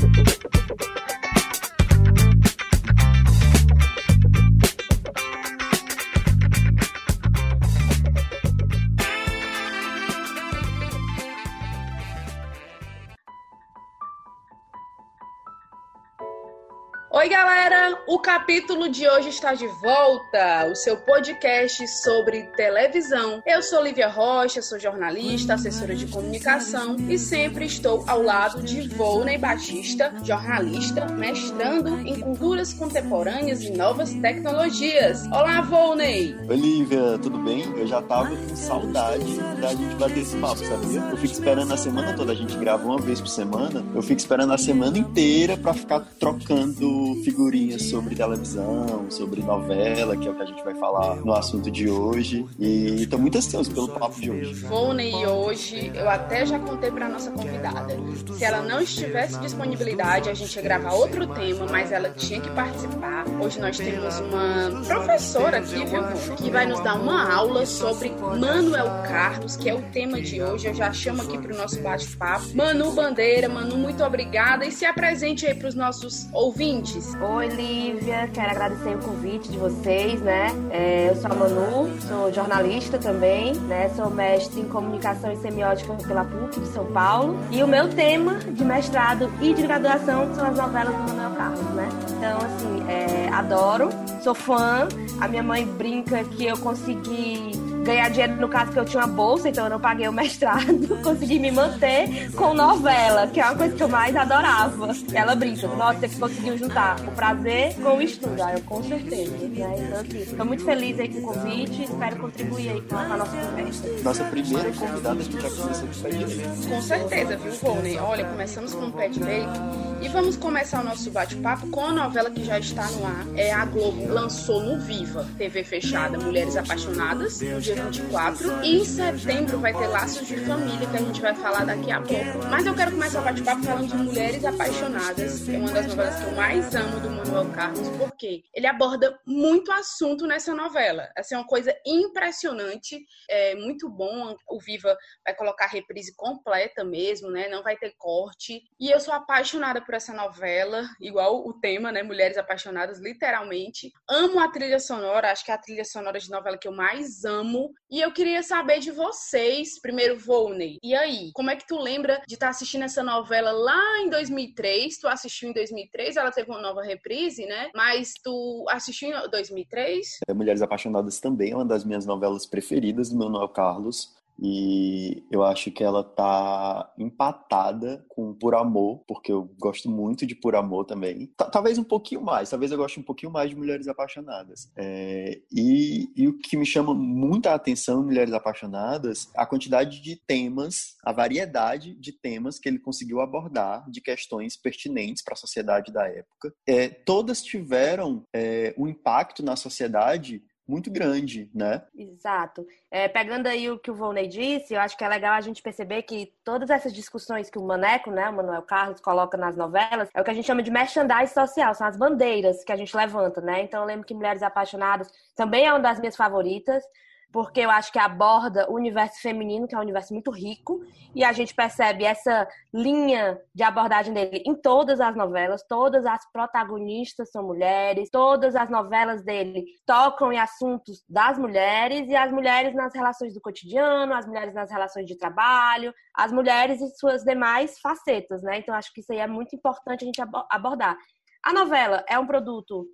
Thank you. O capítulo de hoje está de volta, o seu podcast sobre televisão. Eu sou Lívia Rocha, sou jornalista, assessora de comunicação e sempre estou ao lado de Volney Batista, jornalista, mestrando em culturas contemporâneas e novas tecnologias. Olá, Volney! Oi, Lívia, tudo bem? Eu já tava com saudade da gente bater esse papo, sabia? Eu fico esperando a semana toda, a gente grava uma vez por semana, eu fico esperando a semana inteira para ficar trocando figurinhas sobre televisão, sobre novela, que é o que a gente vai falar no assunto de hoje. E tô muito ansioso pelo papo de hoje. Volney, hoje eu até já contei para nossa convidada. Se ela não estivesse disponibilidade, a gente ia gravar outro tema, mas ela tinha que participar. Hoje nós temos uma professora aqui, viu, que vai nos dar uma aula sobre Manuel Carlos, que é o tema de hoje. Eu já chamo aqui para o nosso bate-papo. Manu Bandeira, Manu, muito obrigada. E se apresente aí para os nossos ouvintes. Oi, Lívia. Quero agradecer o convite de vocês, né? É, eu sou a Manu, sou jornalista também, né? Sou mestre em comunicação e semiótica pela PUC de São Paulo. E o meu tema de mestrado e de graduação são as novelas do Manuel Carlos, né? Então, assim, é, adoro, sou fã. A minha mãe brinca que eu consegui ganhar dinheiro, no caso que eu tinha uma bolsa, então eu não paguei o mestrado, consegui me manter com novela, que é uma coisa que eu mais adorava. Ela brinca, nossa, você conseguiu juntar o prazer com o estudo. Ah, eu com certeza. Né? Então, assim, estou muito feliz aí com o convite, espero contribuir aí com a nossa conversa. Nossa primeira convidada, a gente já começou com o pé direito. Com certeza, viu, Volney? Olha, começamos com o pé direito e vamos começar o nosso bate-papo com a novela que já está no ar. É a Globo lançou no Viva, TV fechada, Mulheres Apaixonadas, no dia 24. E em setembro vai ter Laços de Família, que a gente vai falar daqui a pouco. Mas eu quero começar o bate-papo falando de Mulheres Apaixonadas, que é uma das novelas que eu mais amo do Manuel Carlos, porque ele aborda muito assunto nessa novela. Assim, é uma coisa impressionante, é muito bom. O Viva vai colocar reprise completa mesmo, né? Não vai ter corte. E eu sou apaixonada por essa novela, igual o tema, né? Mulheres Apaixonadas, literalmente. Amo a trilha sonora, acho que é a trilha sonora de novela que eu mais amo. E eu queria saber de vocês, primeiro, Volney. E aí, como é que tu lembra de estar tá assistindo essa novela lá em 2003? Tu assistiu em 2003, ela teve uma nova reprise, né? Mas tu assistiu em 2003? É, Mulheres Apaixonadas também é uma das minhas novelas preferidas do Manuel Carlos. E eu acho que ela tá empatada com Por Amor, porque eu gosto muito de Por Amor também. Talvez um pouquinho mais, talvez eu goste um pouquinho mais de Mulheres Apaixonadas. É, e, e, o que me chama muita atenção em Mulheres Apaixonadas, a quantidade de temas, a variedade de temas que ele conseguiu abordar, de questões pertinentes para a sociedade da época. É, todas tiveram é, um impacto na sociedade muito grande, né? Exato. É, pegando aí o que o Volney disse, eu acho que é legal a gente perceber que todas essas discussões que o Maneco, né, o Manuel Carlos, coloca nas novelas, é o que a gente chama de merchandising social, são as bandeiras que a gente levanta, né? Então eu lembro que Mulheres Apaixonadas também é uma das minhas favoritas porque eu acho que aborda o universo feminino, que é um universo muito rico, e a gente percebe essa linha de abordagem dele em todas as novelas, todas as protagonistas são mulheres, todas as novelas dele tocam em assuntos das mulheres, e as mulheres nas relações do cotidiano, as mulheres nas relações de trabalho, as mulheres e suas demais facetas, né? Então acho que isso aí é muito importante a gente abordar. A novela é um produto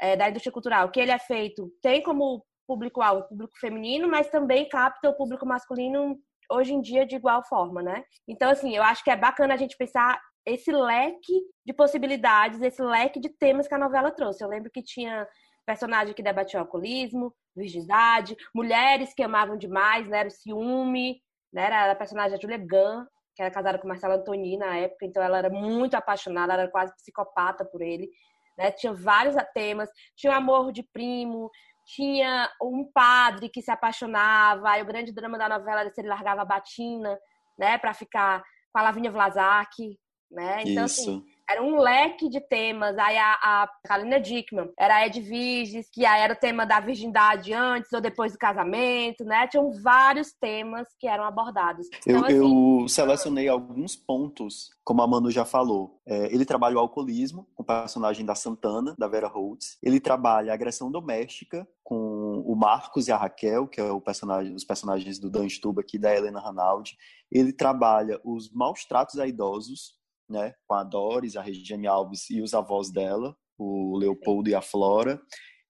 é, da indústria cultural que ele é feito, tem como público-alvo, público feminino, mas também capta o público masculino hoje em dia de igual forma, né? Então, assim, eu acho que é bacana a gente pensar esse leque de possibilidades, esse leque de temas que a novela trouxe. Eu lembro que tinha personagem que debatia o alcoolismo, virgindade, mulheres que amavam demais, né? Era o ciúme, né? Era a personagem da Julia Gunn, que era casada com Marcela Antoni na época, então ela era muito apaixonada, ela era quase psicopata por ele. Né? Tinha vários temas, tinha o amor de primo, tinha um padre que se apaixonava, aí o grande drama da novela era se ele largava a batina, né, para ficar com a Lavínia Vlasak, né? Então, assim, Isso. assim, era um leque de temas. Aí a, a Kalina Dickman era a Ed Viges, que aí era o tema da virgindade antes ou depois do casamento, né? Tinham vários temas que eram abordados. Então, eu, assim, eu selecionei alguns pontos, como a Manu já falou. É, ele trabalha o alcoolismo, com o personagem da Santana, da Vera Holtz. Ele trabalha a agressão doméstica, com o Marcos e a Raquel, que é o personagem, os personagens do Dan Stuba e da Helena Ranaldi. Ele trabalha os maus tratos a idosos, né, com a Doris, a Regiane Alves e os avós dela, o Leopoldo e a Flora.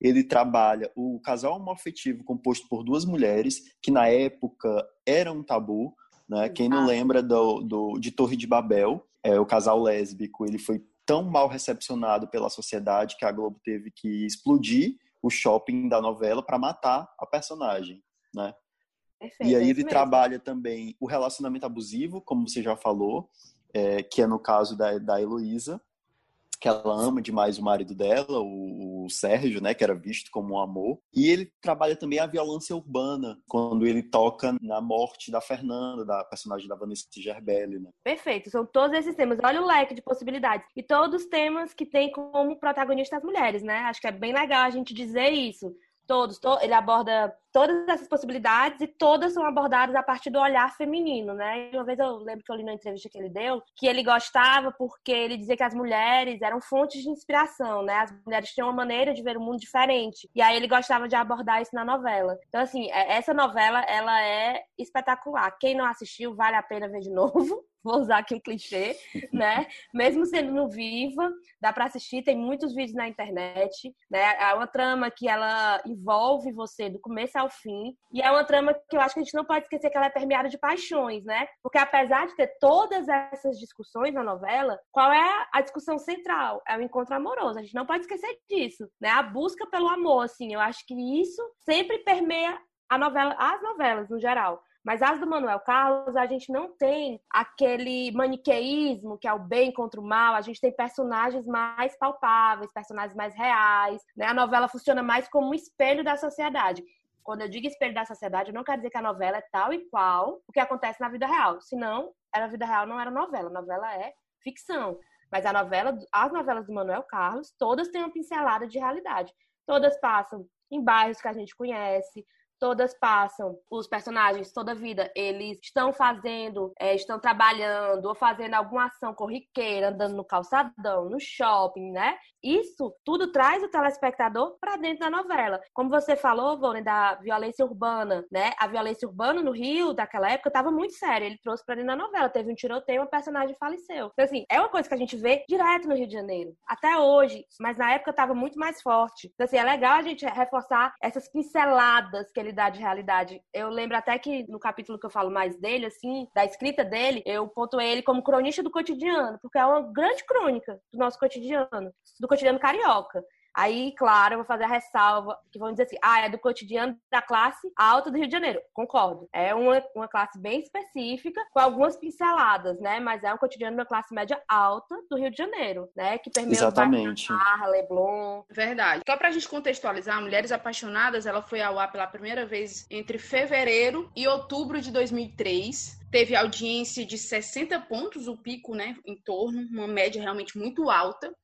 Ele trabalha o casal homoafetivo composto por duas mulheres, que na época era um tabu. Né? Quem não lembra do, do, de Torre de Babel, é, o casal lésbico, ele foi tão mal recepcionado pela sociedade que a Globo teve que explodir o shopping da novela para matar a personagem, né? Perfeito, e aí ele trabalha também o relacionamento abusivo, como você já falou, é, que é no caso da, da Heloísa, que ela ama demais o marido dela, o, o, Sérgio, né, que era visto como um amor. E ele trabalha também a violência urbana, quando ele toca na morte da Fernanda, da personagem da Vanessa Gerbelli, né? Perfeito, são todos esses temas. Olha o leque de possibilidades. E todos temas que tem como protagonista as mulheres, né? Acho que é bem legal a gente dizer isso todos, to, ele aborda todas essas possibilidades e todas são abordadas a partir do olhar feminino, né? Uma vez eu lembro que eu li na entrevista que ele deu que ele gostava porque ele dizia que as mulheres eram fontes de inspiração, né? As mulheres tinham uma maneira de ver o mundo diferente. E aí ele gostava de abordar isso na novela. Então assim, é, essa novela ela é espetacular. Quem não assistiu vale a pena ver de novo vou usar aqui um clichê, né? Mesmo sendo no Viva, dá para assistir, tem muitos vídeos na internet, né? É uma trama que ela envolve você do começo ao fim, e é uma trama que eu acho que a gente não pode esquecer que ela é permeada de paixões, né? Porque apesar de ter todas essas discussões na novela, qual é a discussão central? É o encontro amoroso. A gente não pode esquecer disso, né? A busca pelo amor, assim, eu acho que isso sempre permeia novela, as novelas no geral. Mas as do Manuel Carlos, a gente não tem aquele maniqueísmo que é o bem contra o mal, a gente tem personagens mais palpáveis, personagens mais reais, né? A novela funciona mais como um espelho da sociedade. Quando eu digo espelho da sociedade, eu não quero dizer que a novela é tal e qual o que acontece na vida real. Senão, a vida real não era novela, a novela é ficção. Mas a novela, as novelas do Manuel Carlos, todas têm uma pincelada de realidade. Todas passam em bairros que a gente conhece, todas passam, os personagens toda vida, eles estão fazendo, é, estão trabalhando ou fazendo alguma ação corriqueira, andando no calçadão, no shopping, né? Isso tudo traz o telespectador para dentro da novela. Como você falou, Vônia, da violência urbana, né? A violência urbana no Rio, daquela época, estava muito séria. Ele trouxe para dentro da novela. Teve um tiroteio, uma personagem faleceu. Então, assim, é uma coisa que a gente vê direto no Rio de Janeiro, até hoje, mas na época estava muito mais forte. Então, assim, é legal a gente reforçar essas pinceladas que ele de realidade. Eu lembro até que no capítulo que eu falo mais dele, assim, da escrita dele, eu pontuei ele como cronista do cotidiano, porque é uma grande crônica do nosso cotidiano, do cotidiano carioca. Aí, claro, eu vou fazer a ressalva que vão dizer assim: ah, é do cotidiano da classe alta do Rio de Janeiro. Concordo. É uma, uma classe bem específica, com algumas pinceladas, né? Mas é um cotidiano da classe média alta do Rio de Janeiro, né? Que permeia Exatamente. Barra, Leblon. Verdade. Só pra gente contextualizar, Mulheres Apaixonadas, ela foi ao ar pela primeira vez entre fevereiro e outubro de 2003 teve audiência de 60 pontos, o pico, né, em torno, uma média realmente muito alta.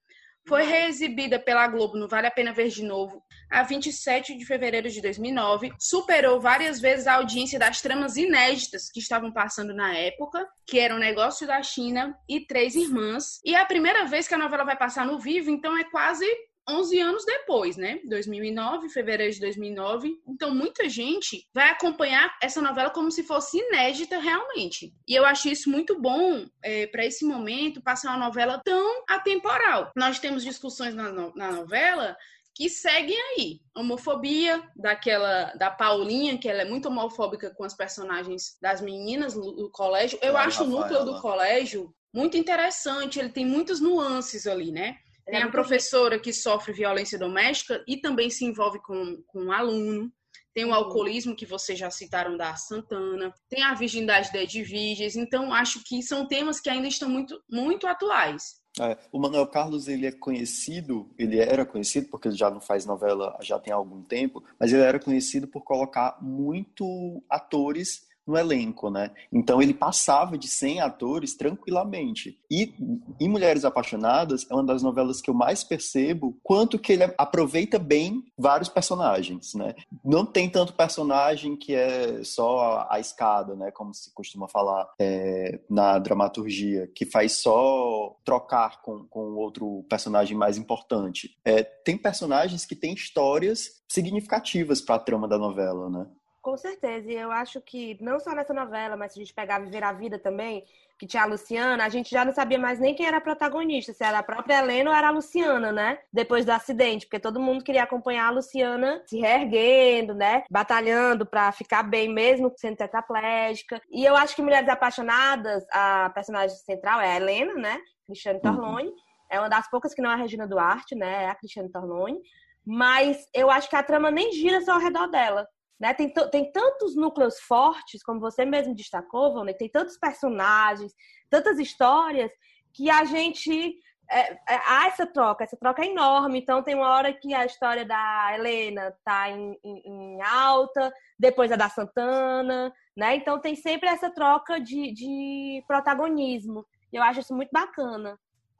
Foi reexibida pela Globo no Vale a Pena Ver de Novo, a 27 de fevereiro de 2009. Superou várias vezes a audiência das tramas inéditas que estavam passando na época, que eram Negócio da China e Três Irmãs. E é a primeira vez que a novela vai passar no vivo, então é quase 11 anos depois, né? 2009, fevereiro de 2009. Então, muita gente vai acompanhar essa novela como se fosse inédita realmente. E eu acho isso muito bom é, para esse momento passar uma novela tão atemporal. Nós temos discussões na, no, na novela que seguem aí. Homofobia daquela da Paulinha, que ela é muito homofóbica com as personagens das meninas do, do colégio. Eu acho o núcleo do colégio muito interessante, ele tem muitas nuances ali, né? Tem a professora que sofre violência doméstica e também se envolve com, com um aluno. Tem o uhum. alcoolismo, que vocês já citaram da Santana. Tem a virgindade da Edviges. Então, acho que são temas que ainda estão muito, muito atuais. É, o Manuel Carlos, ele é conhecido, ele era conhecido, porque ele já não faz novela já tem algum tempo, mas ele era conhecido por colocar muito atores no elenco, né? Então ele passava de 100 atores tranquilamente. E em Mulheres Apaixonadas é uma das novelas que eu mais percebo quanto que ele aproveita bem vários personagens, né? Não tem tanto personagem que é só a escada, né? Como se costuma falar é, na dramaturgia, que faz só trocar com, com outro personagem mais importante. É, tem personagens que têm histórias significativas para a trama da novela, né? Com certeza, e eu acho que não só nessa novela, mas se a gente pegar Viver a Vida também, que tinha a Luciana, a gente já não sabia mais nem quem era a protagonista, se era a própria Helena ou era a Luciana, né? Depois do acidente, porque todo mundo queria acompanhar a Luciana se reerguendo, né? Batalhando para ficar bem mesmo sendo tetraplégica. E eu acho que Mulheres Apaixonadas, a personagem central é a Helena, né? Cristiane uhum. Torlone. Uhum. É uma das poucas que não é a Regina Duarte, né? É a Cristiane Torlone. Mas eu acho que a trama nem gira só ao redor dela. Né? Tem, tem tantos núcleos fortes, como você mesmo destacou, Vânia, tem tantos personagens, tantas histórias, que a gente. É, é, há essa troca, essa troca é enorme. Então, tem uma hora que a história da Helena está em, em, em, alta, depois a da Santana, né? Então, tem sempre essa troca de, de protagonismo. Eu acho isso muito bacana,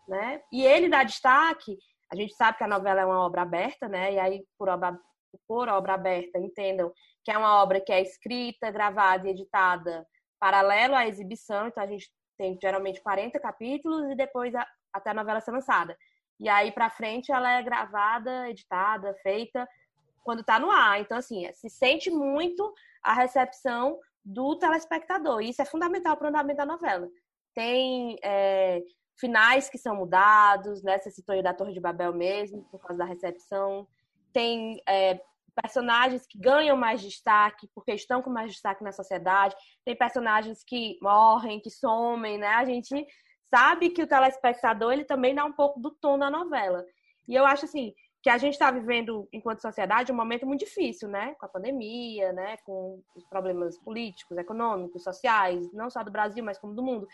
né? E ele dá destaque. A gente sabe que a novela é uma obra aberta, né? E aí, por obra, por obra aberta, entendam que é uma obra que é escrita, gravada e editada paralelo à exibição, então a gente tem geralmente 40 capítulos e depois a, até a novela ser lançada. E aí para frente ela é gravada, editada, feita quando está no ar. Então assim, se sente muito a recepção do telespectador. E isso é fundamental para o andamento da novela. Tem é, finais que são mudados, né? Você citou da Torre de Babel mesmo, por causa da recepção tem é, personagens que ganham mais destaque porque estão com mais destaque na sociedade, tem personagens que morrem, que somem, né? A gente sabe que o telespectador ele também dá um pouco do tom da novela. E eu acho assim que a gente está vivendo, enquanto sociedade, um momento muito difícil, né? Com a pandemia, né? Com os problemas políticos, econômicos, sociais, não só do Brasil, mas como do mundo.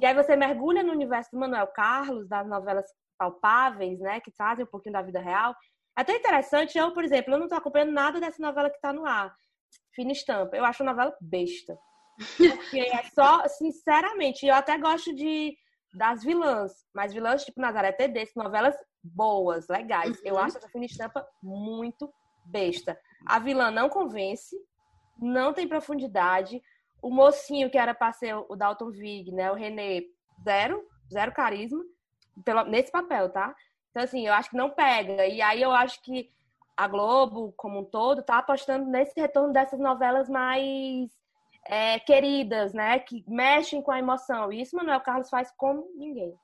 E aí você mergulha no universo do Manuel Carlos, das novelas palpáveis, né? Que trazem um pouquinho da vida real. Até interessante, eu, por exemplo, eu não tô acompanhando nada dessa novela que tá no ar. Fina Estampa. Eu acho a novela besta. Porque é só, sinceramente, eu até gosto de das vilãs, mas vilãs tipo Nazaré Tedesco, novelas boas, legais. Uhum. Eu acho essa Fina Estampa muito besta. A vilã não convence, não tem profundidade. O mocinho que era pra ser o Dalton Vig, né, o René, zero, zero carisma, pelo, nesse papel, tá? Então, assim, eu acho que não pega. E aí eu acho que a Globo, como um todo, tá apostando nesse retorno dessas novelas mais é, queridas, né? Que mexem com a emoção. E isso Manuel Carlos faz como ninguém.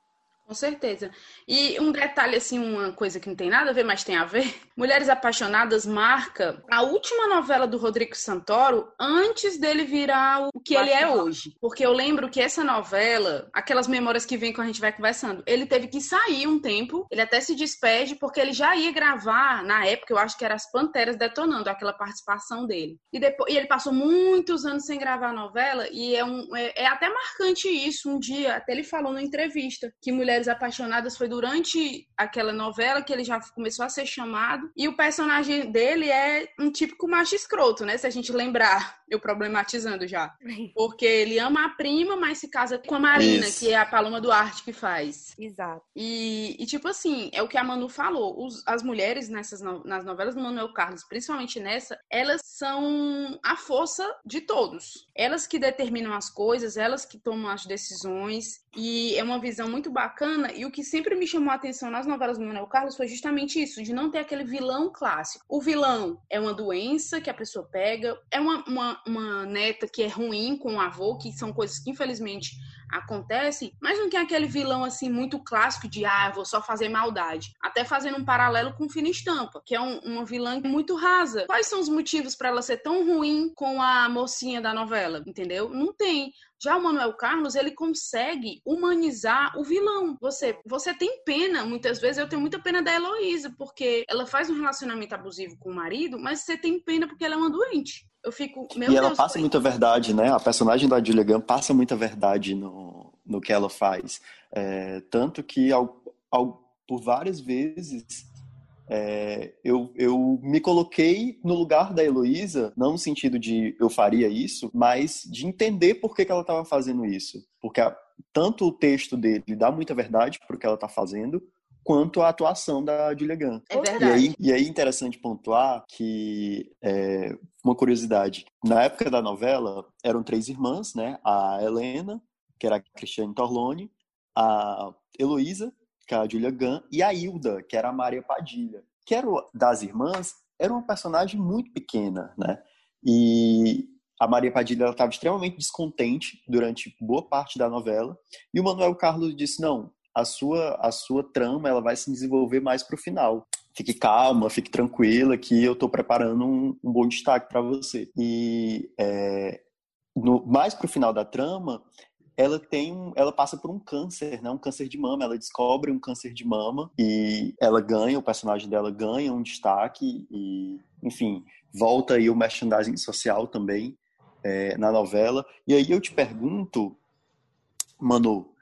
Com certeza. E um detalhe, assim, uma coisa que não tem nada a ver, mas tem a ver. Mulheres Apaixonadas marca a última novela do Rodrigo Santoro antes dele virar o que ele é hoje. Porque eu lembro que essa novela, aquelas memórias que vem quando a gente vai conversando, ele teve que sair um tempo, ele até se despede, porque ele já ia gravar, na época, eu acho que era As Panteras Detonando, aquela participação dele. E, depois, e ele passou muitos anos sem gravar a novela, e é, um, é, é até marcante isso. Um dia, até ele falou numa entrevista, que Mulheres Mulheres Apaixonadas foi durante aquela novela que ele já começou a ser chamado. E o personagem dele é um típico macho escroto, né? Se a gente lembrar, eu problematizando já. Porque ele ama a prima, mas se casa com a Marina, Isso. que é a Paloma Duarte que faz. Exato. E, e tipo assim, é o que a Manu falou. Os, as mulheres nessas no, nas novelas do Manuel Carlos, principalmente nessa, elas são a força de todos. Elas que determinam as coisas, elas que tomam as decisões. E é uma visão muito bacana. E o que sempre me chamou a atenção nas novelas do Manuel Carlos foi justamente isso, de não ter aquele vilão clássico. O vilão é uma doença que a pessoa pega, é uma, uma, uma neta que é ruim com o avô, que são coisas que infelizmente acontecem, mas não tem aquele vilão assim muito clássico de ah, vou só fazer maldade. Até fazendo um paralelo com Fina Estampa, que é um, uma vilã muito rasa. Quais são os motivos para ela ser tão ruim com a mocinha da novela? Entendeu? Não tem. Já o Manuel Carlos, ele consegue humanizar o vilão. Você, você tem pena, muitas vezes eu tenho muita pena da Heloísa, porque ela faz um relacionamento abusivo com o marido, mas você tem pena porque ela é uma doente. Eu fico, meu E ela passa muita verdade, né? A personagem da Julia Gunn passa muita verdade no, no que ela faz. É, tanto que ao, ao, por várias vezes é, eu, eu me coloquei no lugar da Heloísa, não no sentido de eu faria isso, mas de entender por que, que ela estava fazendo isso. Porque a, tanto o texto dele dá muita verdade para o que ela está fazendo, quanto a atuação da Julia Gunn. É verdade. E aí, e aí é interessante pontuar que, é, uma curiosidade, na época da novela, eram três irmãs, né? A Helena, que era a Cristiane Torlone, a Heloísa, que era a Julia Gunn, e a Hilda, que era a Maria Padilha. Que era das irmãs, era uma personagem muito pequena, né? E a Maria Padilha estava extremamente descontente durante boa parte da novela, e o Manuel Carlos disse, não, a sua, a sua trama ela vai se desenvolver mais para o final. Fique calma, fique tranquila, que eu estou preparando um, um, bom destaque para você. E é, no, mais para o final da trama, ela tem ela passa por um câncer, né? Um câncer de mama. Ela descobre um câncer de mama e ela ganha, o personagem dela ganha um destaque e, enfim, volta aí o merchandising social também é, na novela. E aí eu te pergunto, Manu,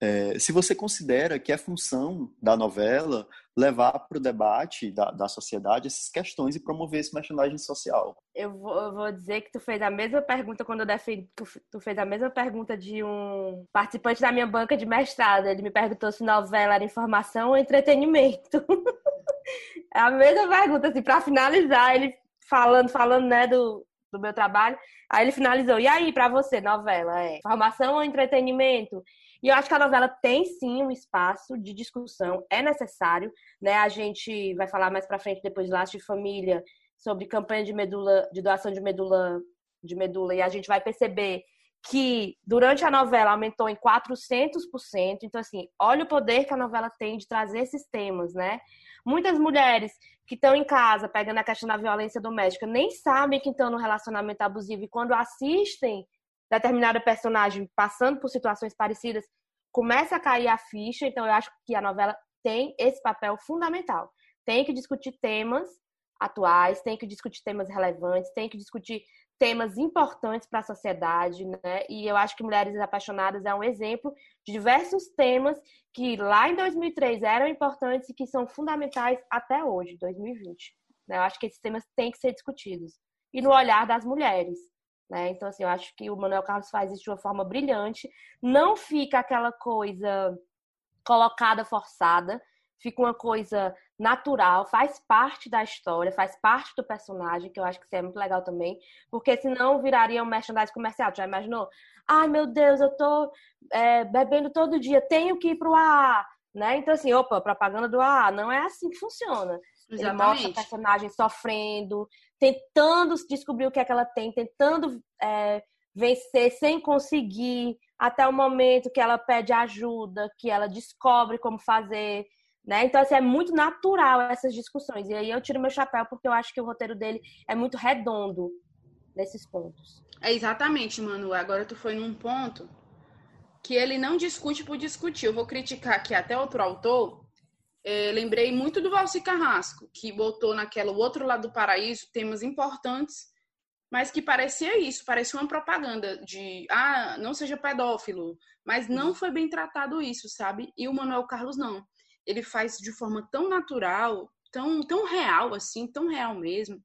é, se você considera que é função da novela levar para o debate da, da sociedade essas questões e promover esse merchandising social. Eu vou, eu vou dizer que tu fez a mesma pergunta quando eu defendi, tu, tu, fez a mesma pergunta de um participante da minha banca de mestrado. Ele me perguntou se novela era informação ou entretenimento. é a mesma pergunta, assim, para finalizar, ele falando, falando, né, do, do meu trabalho. Aí ele finalizou, e aí, para você, novela, é informação ou entretenimento? E eu acho que a novela tem sim um espaço de discussão, é necessário, né? A gente vai falar mais para frente depois de Laço de Família sobre campanha de medula, de doação de medula, de medula e a gente vai perceber que durante a novela aumentou em 400%. Então assim, olha o poder que a novela tem de trazer esses temas, né? Muitas mulheres que estão em casa pegando a questão da violência doméstica nem sabem que estão no relacionamento abusivo e quando assistem determinada personagem passando por situações parecidas, começa a cair a ficha. Então, eu acho que a novela tem esse papel fundamental. Tem que discutir temas atuais, tem que discutir temas relevantes, tem que discutir temas importantes para a sociedade, né? E eu acho que Mulheres Apaixonadas é um exemplo de diversos temas que lá em 2003 eram importantes e que são fundamentais até hoje, 2020. Né? Eu acho que esses temas têm que ser discutidos. E no olhar das mulheres. Né? Então, assim, eu acho que o Manuel Carlos faz isso de uma forma brilhante. Não fica aquela coisa colocada, forçada. Fica uma coisa natural, faz parte da história, faz parte do personagem, que eu acho que isso é muito legal também. Porque senão viraria um merchandising comercial. Já imaginou? Ai, meu Deus, eu tô é, bebendo todo dia, tenho que ir pro AA. Né? Então, assim, opa, propaganda do AA. Não é assim que funciona. Exatamente. Ele mostra a personagem sofrendo, tentando descobrir o que é que ela tem, tentando é, vencer sem conseguir, até o momento que ela pede ajuda, que ela descobre como fazer. Né? Então, assim, é muito natural essas discussões. E aí eu tiro meu chapéu porque eu acho que o roteiro dele é muito redondo nesses pontos. É exatamente, Manu. Agora tu foi num ponto que ele não discute por discutir. Eu vou criticar aqui até outro autor, é, lembrei muito do Valci Carrasco, que botou naquela o outro lado do paraíso temas importantes, mas que parecia isso, parecia uma propaganda de ah, não seja pedófilo, mas não uhum. foi bem tratado isso, sabe? E o Manuel Carlos não. Ele faz de forma tão natural, tão, tão real assim, tão real mesmo,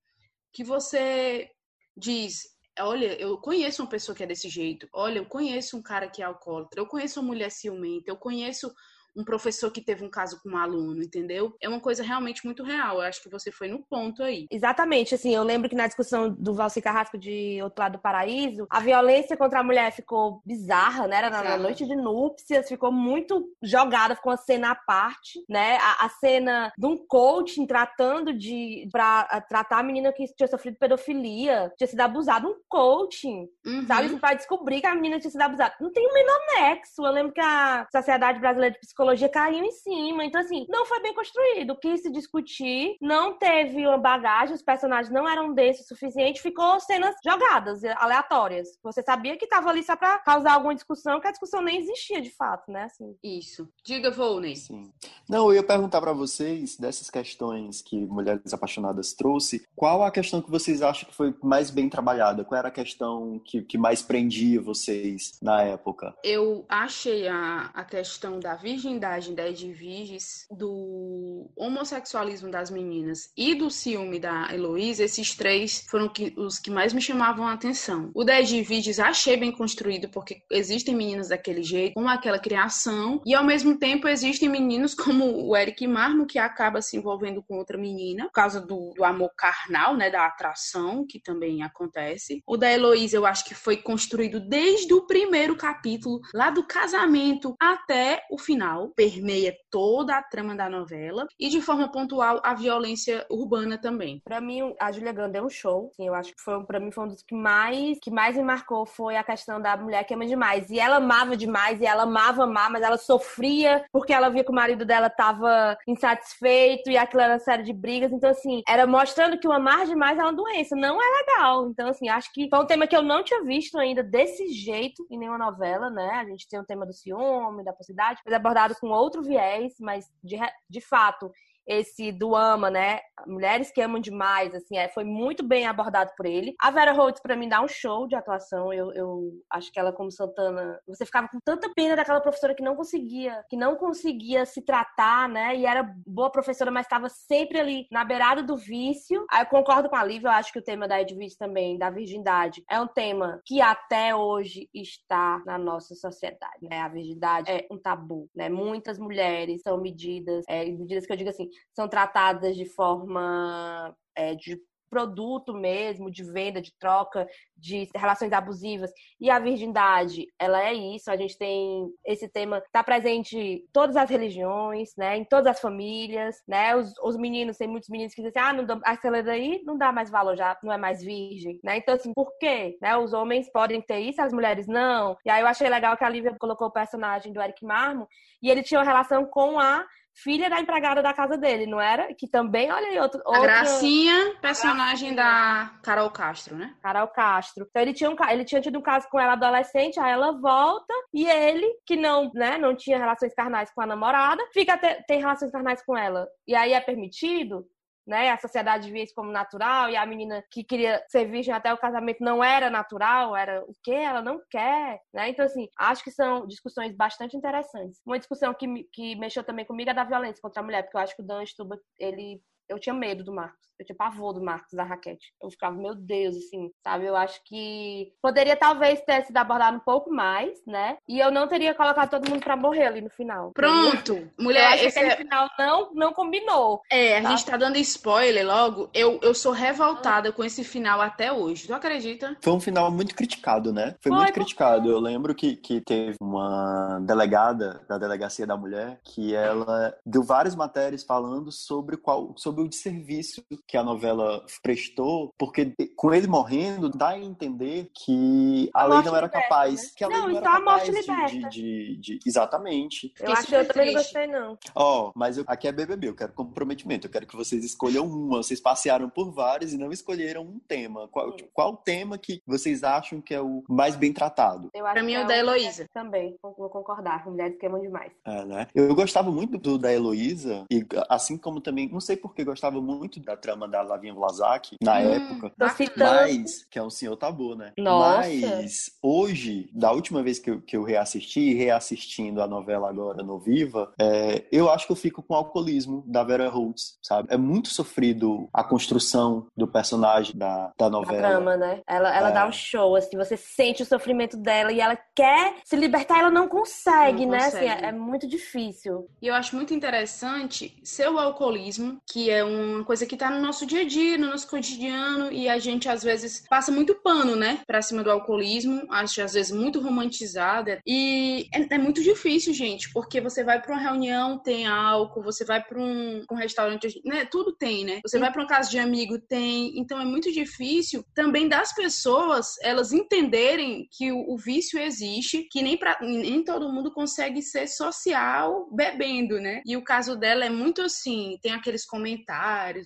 que você diz, olha, eu conheço uma pessoa que é desse jeito, olha, eu conheço um cara que é alcoólatra, eu conheço uma mulher ciumenta, eu conheço um professor que teve um caso com um aluno, entendeu? É uma coisa realmente muito real. Eu acho que você foi no ponto aí. Exatamente. Assim, eu lembro que na discussão do Valci Carrasco de Outro Lado do Paraíso, a violência contra a mulher ficou bizarra, né? Era na noite de núpcias, ficou muito jogada, ficou uma cena à parte, né? A, a cena de um coaching tratando de. pra tratar a menina que tinha sofrido pedofilia, tinha sido abusada, um coaching, uhum. sabe? Pra descobrir que a menina tinha sido abusada. Não tem o menor nexo. Eu lembro que a Sociedade Brasileira de Psicologia psicologia caiu em cima. Então, assim, não foi bem construído. Quis se discutir, não teve uma bagagem, os personagens não eram desses o suficiente, ficou cenas jogadas, aleatórias. Você sabia que tava ali só pra causar alguma discussão, que a discussão nem existia de fato, né? Assim. Isso. Diga, Volney. Sim. Não, eu ia perguntar para vocês, dessas questões que Mulheres Apaixonadas trouxe, qual a questão que vocês acham que foi mais bem trabalhada? Qual era a questão que, que mais prendia vocês na época? Eu achei a, a questão da virgem masculinidade da Edviges, do homossexualismo das meninas e do ciúme da Heloísa, esses três foram que, os que mais me chamavam a atenção. O da Edviges achei bem construído, porque existem meninas daquele jeito, com aquela criação, e ao mesmo tempo existem meninos como o Eric Marmo, que acaba se envolvendo com outra menina, por causa do, do amor carnal, né, da atração, que também acontece. O da Heloísa, eu acho que foi construído desde o primeiro capítulo, lá do casamento até o final, permeia toda a trama da novela e de forma pontual a violência urbana também. Para mim, a Julia Gunn deu um show. Sim, eu acho que foi para mim foi um dos que mais que mais me marcou foi a questão da mulher que ama demais. E ela amava demais e ela amava amar, mas ela sofria porque ela via que o marido dela tava insatisfeito e aquilo era uma série de brigas. Então assim, era mostrando que o amar demais é uma doença, não é legal. Então assim, acho que foi um tema que eu não tinha visto ainda desse jeito em nenhuma novela, né? A gente tem o tema do ciúme, da possibilidade, mas abordado com outro viés, mas de, de fato esse do ama, né? Mulheres que amam demais, assim, é, foi muito bem abordado por ele. A Vera Holtz, pra mim, dá um show de atuação. Eu, eu acho que ela, como Santana, você ficava com tanta pena daquela professora que não conseguia, que não conseguia se tratar, né? E era boa professora, mas estava sempre ali na beirada do vício. Aí eu concordo com a Lívia, eu acho que o tema da Edwidge também, da virgindade, é um tema que até hoje está na nossa sociedade, né? A virgindade é um tabu, né? Muitas mulheres são medidas, é, medidas que eu digo assim, são tratadas de forma é, de produto mesmo, de venda, de troca, de relações abusivas. E a virgindade, ela é isso. A gente tem esse tema, está presente em todas as religiões, né? Em todas as famílias, né? Os, os meninos, tem muitos meninos que dizem assim, ah, não dá, aquela daí não dá mais valor, já não é mais virgem, né? Então, assim, por quê? Né? Os homens podem ter isso, as mulheres não. E aí eu achei legal que a Lívia colocou o personagem do Eric Marmo e ele tinha uma relação com a filha da empregada da casa dele, não era? Que também, olha aí, outro. A Gracinha, personagem da Carol Castro, né? Carol Castro. Então ele tinha, um, ele tinha tido um caso com ela adolescente, aí ela volta e ele, que não, né, não tinha relações carnais com a namorada, fica ter, tem relações carnais com ela. E aí é permitido? Né? A sociedade via isso como natural e a menina que queria ser virgem até o casamento não era natural, era o que ela não quer, né? Então assim, acho que são discussões bastante interessantes. Uma discussão que, que mexeu também comigo é da violência contra a mulher, porque eu acho que o Dan Stuba, ele eu tinha medo do Marcos. Eu tinha pavor do Marcos da raquete. Eu ficava, meu Deus, assim, sabe? Eu acho que poderia talvez ter sido abordado um pouco mais, né? E eu não teria colocado todo mundo pra morrer ali no final. Pronto! Mulher, esse é... final não, não combinou. É, a tá? gente tá dando spoiler logo. Eu, eu sou revoltada ah. com esse final até hoje. Tu acredita? Foi um final muito criticado, né? Foi, Foi muito criticado. Eu lembro que, que teve uma delegada da Delegacia da Mulher que ela deu várias matérias falando sobre qual sobre o desserviço que a novela prestou, porque com ele morrendo, dá a entender que a, a lei não era liberta, capaz. Né? Que a lei não, não era então capaz de, de, de, Exatamente. Eu acho que eu também não gostei, não. Ó, oh, mas eu, aqui é BBB, eu quero comprometimento. Eu quero que vocês escolham uma. Vocês passearam por vários e não escolheram um tema. Qual, tipo, qual tema que vocês acham que é o mais bem tratado? Eu pra mim é o da Heloísa. Também, vou concordar. Mulheres que amam demais. É, né? Eu, eu gostava muito do da Heloísa, e assim como também, não sei porque gostava muito da trama da Lavinha Vlasak na hum, época. Mas, que é um senhor tabu, né? Nossa. Mas hoje, da última vez que eu, que eu reassisti, reassistindo a novela agora no Viva, é, eu acho que eu fico com o alcoolismo da Vera Holtz, sabe? É muito sofrido a construção do personagem da, da novela. A trama, né? Ela, ela é. dá um show, assim, você sente o sofrimento dela e ela quer se libertar, ela não consegue, não né? Consegue. Assim, é, é muito difícil. E eu acho muito interessante seu alcoolismo, que é uma coisa que tá no nosso dia a dia, no nosso cotidiano, e a gente às vezes passa muito pano, né, pra cima do alcoolismo, acho às vezes muito romantizada. E é, é muito difícil, gente, porque você vai pra uma reunião, tem álcool, você vai pra um, um restaurante, né, tudo tem, né? Você vai pra uma casa de amigo, tem. Então é muito difícil também das pessoas elas entenderem que o, o vício existe, que nem, pra, nem todo mundo consegue ser social bebendo, né? E o caso dela é muito assim, tem aqueles comentários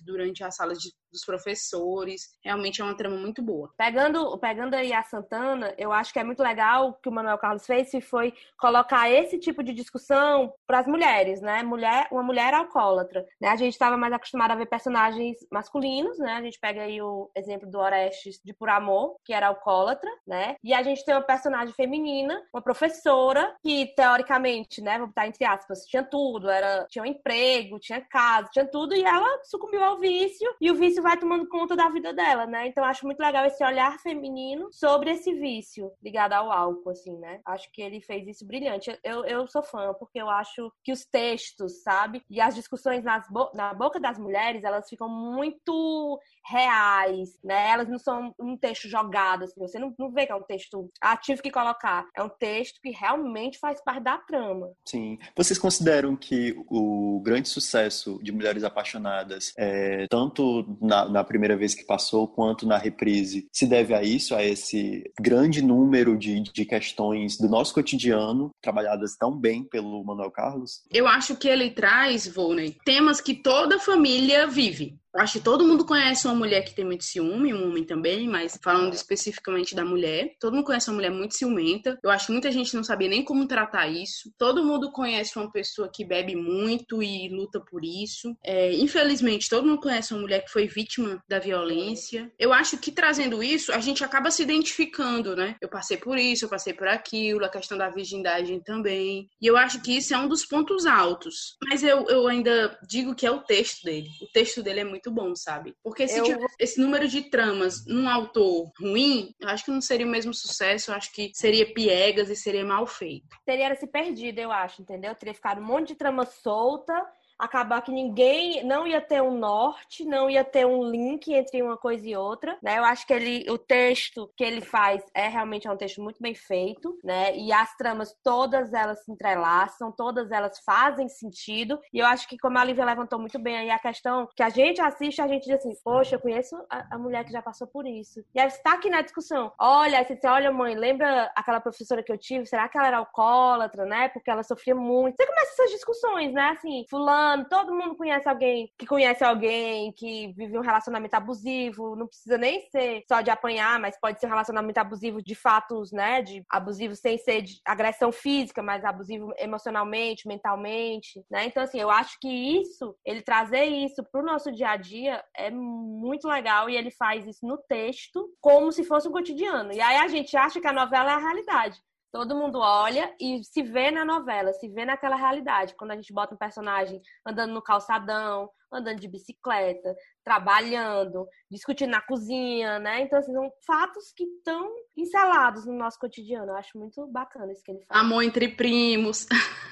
durante a sala de dos professores. Realmente é uma trama muito boa. Pegando, pegando aí a Santana, eu acho que é muito legal que o Manuel Carlos fez, se foi colocar esse tipo de discussão para as mulheres, né? Mulher, uma mulher alcoólatra. Né? A gente estava mais acostumado a ver personagens masculinos, né? A gente pega aí o exemplo do Orestes de Por Amor, que era alcoólatra, né? E a gente tem uma personagem feminina, uma professora, que teoricamente, né, vou botar entre aspas, tinha tudo, era, tinha um emprego, tinha casa, tinha tudo, e ela sucumbiu ao vício, e o vício vai tomando conta da vida dela, né? Então acho muito legal esse olhar feminino sobre esse vício ligado ao álcool, assim, né? Acho que ele fez isso brilhante. Eu, eu sou fã, porque eu acho que os textos, sabe? E as discussões nas bo na boca das mulheres, elas ficam muito reais, né? Elas não são um texto jogado, assim. Você não, não vê que é um texto ativo que colocar. É um texto que realmente faz parte da trama. Sim. Vocês consideram que o grande sucesso de Mulheres Apaixonadas, é, tanto na, na primeira vez que passou, quanto na reprise, se deve a isso, a esse grande número de, de questões do nosso cotidiano, trabalhadas tão bem pelo Manuel Carlos? Eu acho que ele traz, Volney, temas que toda família vive. Acho que todo mundo conhece uma mulher que tem muito ciúme, um homem também, mas falando especificamente da mulher, todo mundo conhece uma mulher muito ciumenta. Eu acho que muita gente não sabia nem como tratar isso. Todo mundo conhece uma pessoa que bebe muito e luta por isso. É, infelizmente, todo mundo conhece uma mulher que foi vítima da violência. Eu acho que trazendo isso, a gente acaba se identificando, né? Eu passei por isso, eu passei por aquilo, a questão da virgindade também. E eu acho que isso é um dos pontos altos. Mas eu, eu ainda digo que é o texto dele. O texto dele é muito muito bom, sabe? Porque se eu... tiver esse número de tramas num autor ruim, eu acho que não seria o mesmo sucesso, eu acho que seria piegas e seria mal feito. Teria se perdido, eu acho, entendeu? Teria ficado um monte de trama solta acabar que ninguém não ia ter um norte, não ia ter um link entre uma coisa e outra, né? Eu acho que ele, o texto que ele faz é realmente é um texto muito bem feito, né? E as tramas todas elas se entrelaçam, todas elas fazem sentido. E eu acho que como a Lívia levantou muito bem aí a questão que a gente assiste, a gente diz assim, poxa, eu conheço a, a mulher que já passou por isso. E aí está aqui na discussão. Olha, você diz, olha, mãe, lembra aquela professora que eu tive? Será que ela era alcoólatra, né? Porque ela sofria muito. Você começa essas discussões, né? Assim, fulano fulano, todo mundo conhece alguém que conhece alguém que vive um relacionamento abusivo, não precisa nem ser só de apanhar, mas pode ser um relacionamento abusivo de fatos, né, de abusivo sem ser de agressão física, mas abusivo emocionalmente, mentalmente, né? Então assim, eu acho que isso, ele trazer isso pro nosso dia a dia é muito legal e ele faz isso no texto como se fosse um cotidiano. E aí a gente acha que a novela é a realidade. Todo mundo olha e se vê na novela, se vê naquela realidade. Quando a gente bota um personagem andando no calçadão, andando de bicicleta, trabalhando, discutindo na cozinha, né? Então, assim, são fatos que estão instalados no nosso cotidiano. Eu acho muito bacana isso que ele faz. Amor entre primos.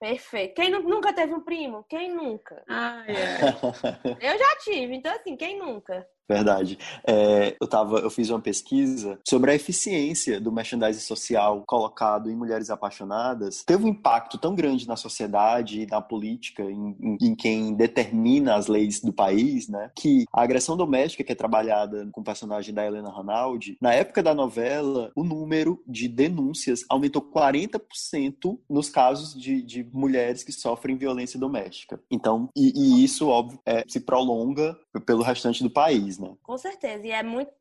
Perfeito. Quem nunca teve um primo? Quem nunca? Ah, é. Eu já tive, então assim, quem nunca? Verdade. É, eu, tava, eu fiz uma pesquisa sobre a eficiência do merchandising social colocado em mulheres apaixonadas. Teve um impacto tão grande na sociedade e na política, em, em, em, quem determina as leis do país, né? Que a agressão doméstica, que é trabalhada com o personagem da Helena Ronaldi, na época da novela, o número de denúncias aumentou 40% nos casos de, de mulheres que sofrem violência doméstica. Então, e, e isso, óbvio, é, se prolonga pelo restante do país, né? Com certeza. E é muito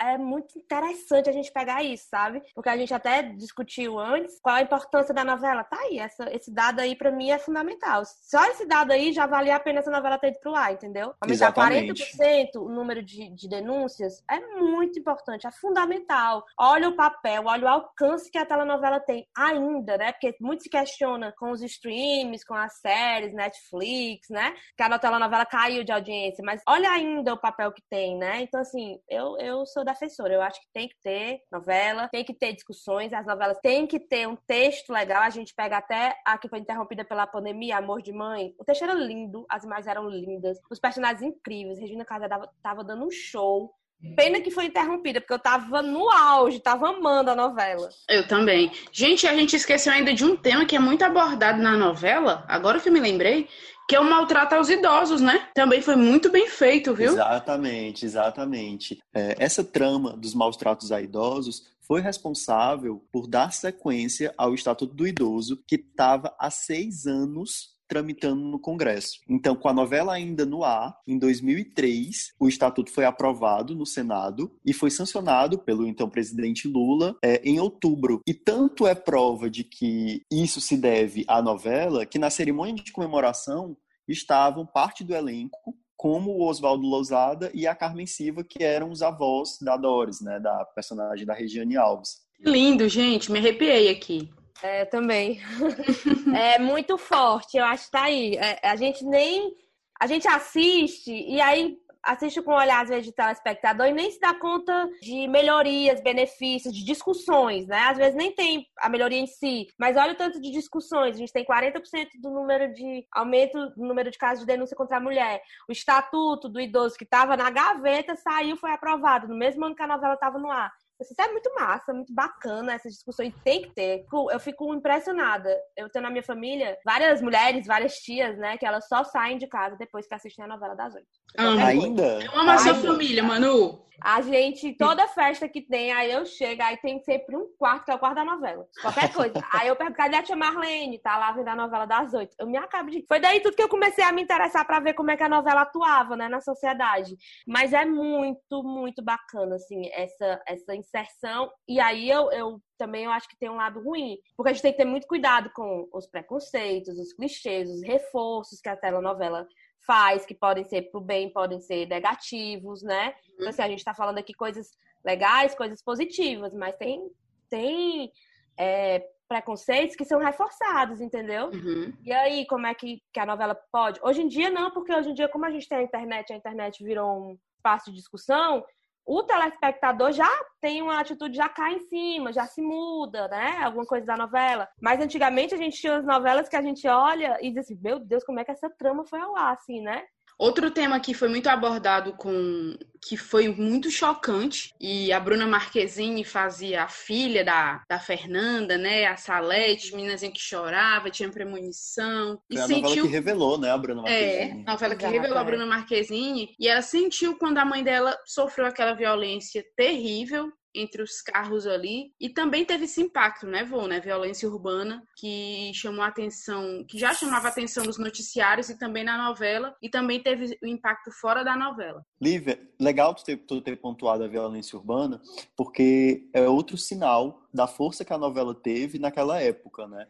é muito interessante a gente pegar isso, sabe? Porque a gente até discutiu antes qual a importância da novela. Tá aí, essa, esse dado aí para mim é fundamental. Só esse dado aí já valia a pena essa novela ter ido pro ar, entendeu? Aumentar Exatamente. 40% o número de, de denúncias é muito importante, é fundamental. Olha o papel, olha o alcance que a telenovela tem ainda, né? Porque muito se questiona com os streams, com as séries, Netflix, né? Que a telenovela caiu de audiência, mas olha ainda o papel que tem, né? Então, assim, eu, eu sou defensora. Eu acho que tem que ter novela, tem que ter discussões, as novelas têm que ter um texto legal. A gente pega até a que foi interrompida pela pandemia, Amor de Mãe. O texto era lindo, as imagens eram lindas, os personagens incríveis. Regina Casé tava dando um show. Pena que foi interrompida, porque eu tava no auge, tava amando a novela. Eu também. Gente, a gente esqueceu ainda de um tema que é muito abordado na novela, agora que eu me lembrei, que é o maltrato aos idosos, né? Também foi muito bem feito, viu? Exatamente, exatamente. É, essa trama dos maus tratos a idosos foi responsável por dar sequência ao Estatuto do Idoso, que estava há seis anos tramitando no Congresso. Então, com a novela ainda no ar, em 2003, o estatuto foi aprovado no Senado e foi sancionado pelo então presidente Lula é, em outubro. E tanto é prova de que isso se deve à novela que na cerimônia de comemoração estavam parte do elenco como o Oswaldo Lousada e a Carmen Silva, que eram os avós da Doris, né, da personagem da Regiane Alves. Lindo, gente, me arrepiei aqui. É, também. é muito forte, eu acho que tá aí. É, a gente nem. A gente assiste e aí assiste com um olhar, às vezes, de telespectador e nem se dá conta de melhorias, benefícios, de discussões, né? Às vezes nem tem a melhoria em si, mas olha o tanto de discussões. A gente tem 40% do número de aumento do número de casos de denúncia contra a mulher. O estatuto do idoso que estava na gaveta saiu, foi aprovado no mesmo ano que a novela estava no ar. Isso é muito massa, muito bacana essas discussões. Tem que ter. Eu fico impressionada. Eu tenho na minha família várias mulheres, várias tias, né? Que elas só saem de casa depois que assistem a novela das oito. Ainda? Eu amo a sua família, Manu. A gente, toda festa que tem, aí eu chego, aí tem sempre um quarto, que é o quarto da novela. Qualquer coisa. aí eu pergunto, cadê a tia Marlene? Tá lá vendo a novela das oito. Eu me acabo de. Foi daí tudo que eu comecei a me interessar para ver como é que a novela atuava, né, na sociedade. Mas é muito, muito bacana, assim, essa, essa inserção. E aí eu, eu também eu acho que tem um lado ruim, porque a gente tem que ter muito cuidado com os preconceitos, os clichês, os reforços que a telenovela faz, que podem ser pro bem, podem ser negativos, né? Então, assim, a gente está falando aqui coisas legais, coisas positivas, mas tem, tem é, preconceitos que são reforçados, entendeu? Uhum. E aí, como é que, que a novela pode? Hoje em dia, não, porque hoje em dia, como a gente tem a internet, a internet virou um espaço de discussão, o telespectador já tem uma atitude, já cai em cima, já se muda, né? Alguma coisa da novela. Mas antigamente a gente tinha as novelas que a gente olha e diz assim, meu Deus, como é que essa trama foi ao ar, assim, né? Outro tema que foi muito abordado com que foi muito chocante e a Bruna Marquezine fazia a filha da, da Fernanda, né, a Salete, meninazinha que chorava, tinha premonição e foi a sentiu novela que revelou, né, a Bruna é, Marquezine. É, novela que Exato, revelou é. a Bruna Marquezine e ela sentiu quando a mãe dela sofreu aquela violência terrível entre os carros ali. E também teve esse impacto, né, Vô, né? Violência urbana, que chamou a atenção, que já chamava a atenção nos noticiários e também na novela, e também teve o impacto fora da novela. Lívia, legal tu ter, tu ter pontuado a violência urbana, porque é outro sinal da força que a novela teve naquela época, né?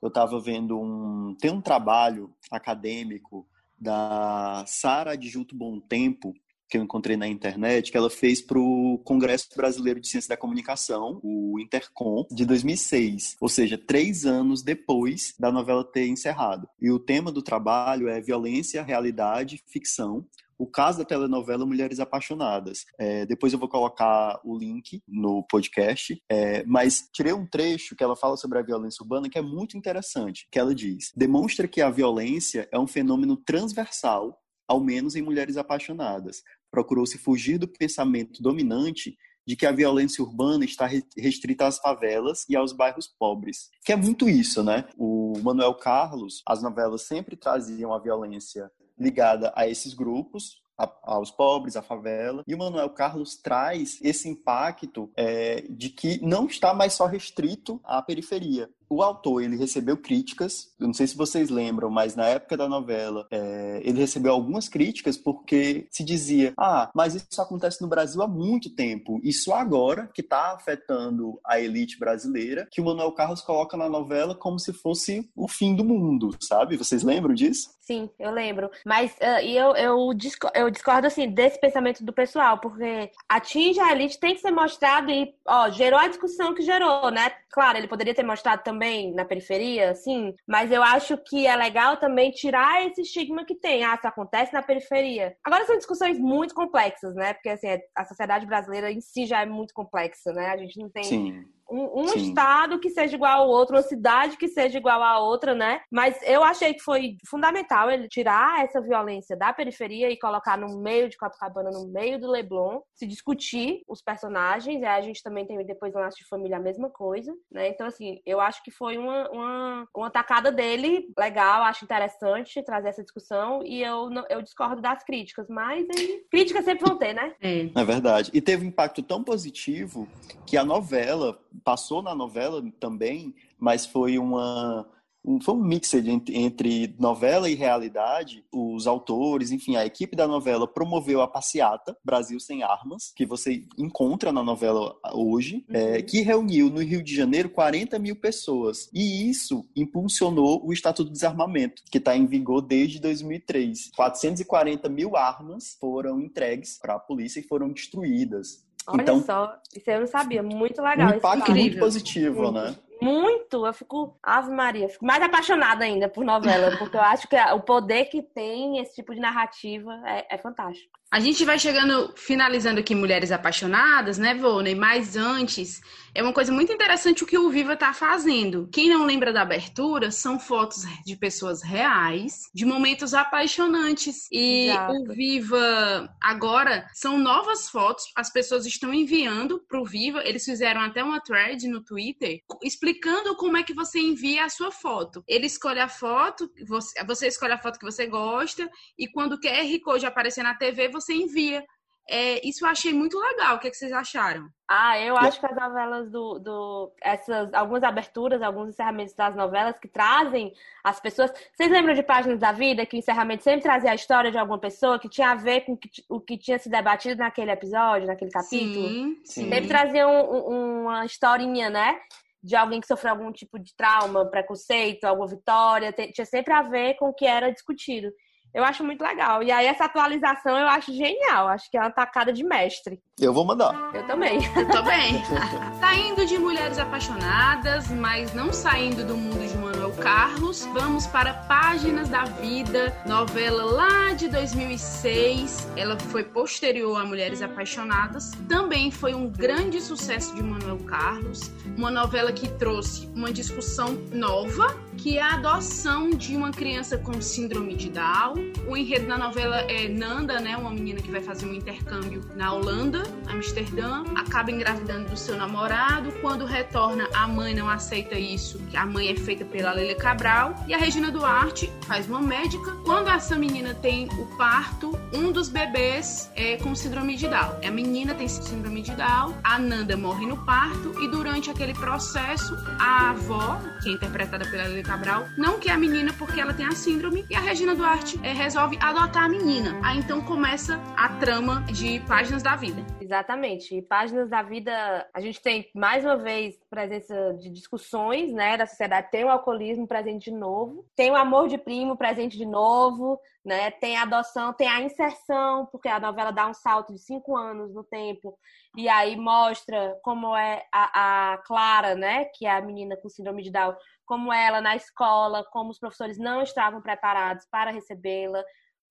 Eu estava vendo um. Tem um trabalho acadêmico da Sara Adjunto Bom Tempo, que eu encontrei na internet, que ela fez para o Congresso Brasileiro de Ciência da Comunicação, o Intercom, de 2006, ou seja, três anos depois da novela ter encerrado. E o tema do trabalho é violência, realidade, ficção, o caso da telenovela Mulheres Apaixonadas. É, depois eu vou colocar o link no podcast, é, mas tirei um trecho que ela fala sobre a violência urbana que é muito interessante, que ela diz, demonstra que a violência é um fenômeno transversal ao menos em mulheres apaixonadas. Procurou-se fugir do pensamento dominante de que a violência urbana está restrita às favelas e aos bairros pobres. Que é muito isso, né? O Manuel Carlos, as novelas sempre traziam a violência ligada a esses grupos, a, aos pobres, à favela. E o Manuel Carlos traz esse impacto é, de que não está mais só restrito à periferia o autor ele recebeu críticas, eu não sei se vocês lembram, mas na época da novela é, ele recebeu algumas críticas porque se dizia, ah, mas isso acontece no Brasil há muito tempo, isso agora que está afetando a elite brasileira, que o Manuel Carlos coloca na novela como se fosse o fim do mundo, sabe? Vocês lembram disso? Sim, eu lembro. Mas uh, eu, eu, discordo, eu discordo, assim, desse pensamento do pessoal, porque atinge a elite tem que ser mostrado e, ó, gerou a discussão que gerou, né? Claro, ele poderia ter mostrado também também na periferia, sim, mas eu acho que é legal também tirar esse estigma que tem. Ah, isso acontece na periferia. Agora são discussões muito complexas, né? Porque assim, a sociedade brasileira em si já é muito complexa, né? A gente não tem sim um, um estado que seja igual ao outro, uma cidade que seja igual à outra, né? Mas eu achei que foi fundamental ele tirar essa violência da periferia e colocar no meio de Copacabana, no meio do Leblon, se discutir os personagens. E a gente também tem depois no Laço de Família a mesma coisa, né? Então, assim, eu acho que foi uma, uma, uma tacada dele legal, acho interessante trazer essa discussão e eu, eu discordo das críticas, mas aí, críticas sempre vão ter, né? É. é verdade. E teve um impacto tão positivo que a novela passou na novela também, mas foi uma um, foi um mix entre, entre novela e realidade. Os autores, enfim, a equipe da novela promoveu a passeata Brasil Sem Armas, que você encontra na novela hoje, é, uhum. é, que reuniu no Rio de Janeiro 40 mil pessoas. E isso impulsionou o Estatuto do Desarmamento, que está em vigor desde 2003. 440 mil armas foram entregues para a polícia e foram destruídas. Olha então, só, isso eu não sabia, muito legal. Um impacto muito positivo, muito. né? Muito, eu fico, Ave Maria, fico mais apaixonada ainda por novela, porque eu acho que o poder que tem esse tipo de narrativa é, é fantástico. A gente vai chegando, finalizando aqui Mulheres Apaixonadas, né, Vônei? Mas antes, é uma coisa muito interessante o que o Viva está fazendo. Quem não lembra da abertura, são fotos de pessoas reais, de momentos apaixonantes. E Exato. o Viva agora são novas fotos, as pessoas estão enviando para o Viva. Eles fizeram até uma thread no Twitter explicando como é que você envia a sua foto. Ele escolhe a foto, você, você escolhe a foto que você gosta, e quando o QR Code aparecer na TV, você você envia. É, isso eu achei muito legal. O que, é que vocês acharam? Ah, eu acho que as novelas do, do. Essas, algumas aberturas, alguns encerramentos das novelas que trazem as pessoas. Vocês lembram de Páginas da Vida, que o encerramento sempre trazia a história de alguma pessoa que tinha a ver com o que tinha se debatido naquele episódio, naquele capítulo? Sim, sim. Sempre trazia um, uma historinha, né? De alguém que sofreu algum tipo de trauma, preconceito, alguma vitória. Tinha sempre a ver com o que era discutido. Eu acho muito legal. E aí, essa atualização eu acho genial. Acho que é uma tacada de mestre. Eu vou mandar. Eu também. Eu também. Saindo de Mulheres Apaixonadas, mas não saindo do mundo de Manuel Carlos, vamos para Páginas da Vida, novela lá de 2006. Ela foi posterior a Mulheres Apaixonadas. Também foi um grande sucesso de Manuel Carlos. Uma novela que trouxe uma discussão nova, que é a adoção de uma criança com síndrome de Down o enredo da novela é Nanda, né, uma menina que vai fazer um intercâmbio na Holanda, Amsterdã, acaba engravidando do seu namorado. Quando retorna, a mãe não aceita isso, que a mãe é feita pela Leila Cabral. E a Regina Duarte faz uma médica. Quando essa menina tem o parto, um dos bebês é com síndrome de Down. A menina tem síndrome de Down, a Nanda morre no parto e durante aquele processo, a avó, que é interpretada pela Leila Cabral, não quer a menina porque ela tem a síndrome e a Regina Duarte é, resolve adotar a menina. Aí então começa a trama de Páginas da Vida. Exatamente. E Páginas da Vida, a gente tem mais uma vez presença de discussões, né, da sociedade. Tem o alcoolismo presente de novo, tem o amor de primo presente de novo, né? Tem a adoção, tem a inserção, porque a novela dá um salto de cinco anos no tempo e aí mostra como é a, a Clara, né, que é a menina com síndrome de Down, como ela na escola, como os professores não estavam preparados para recebê-la,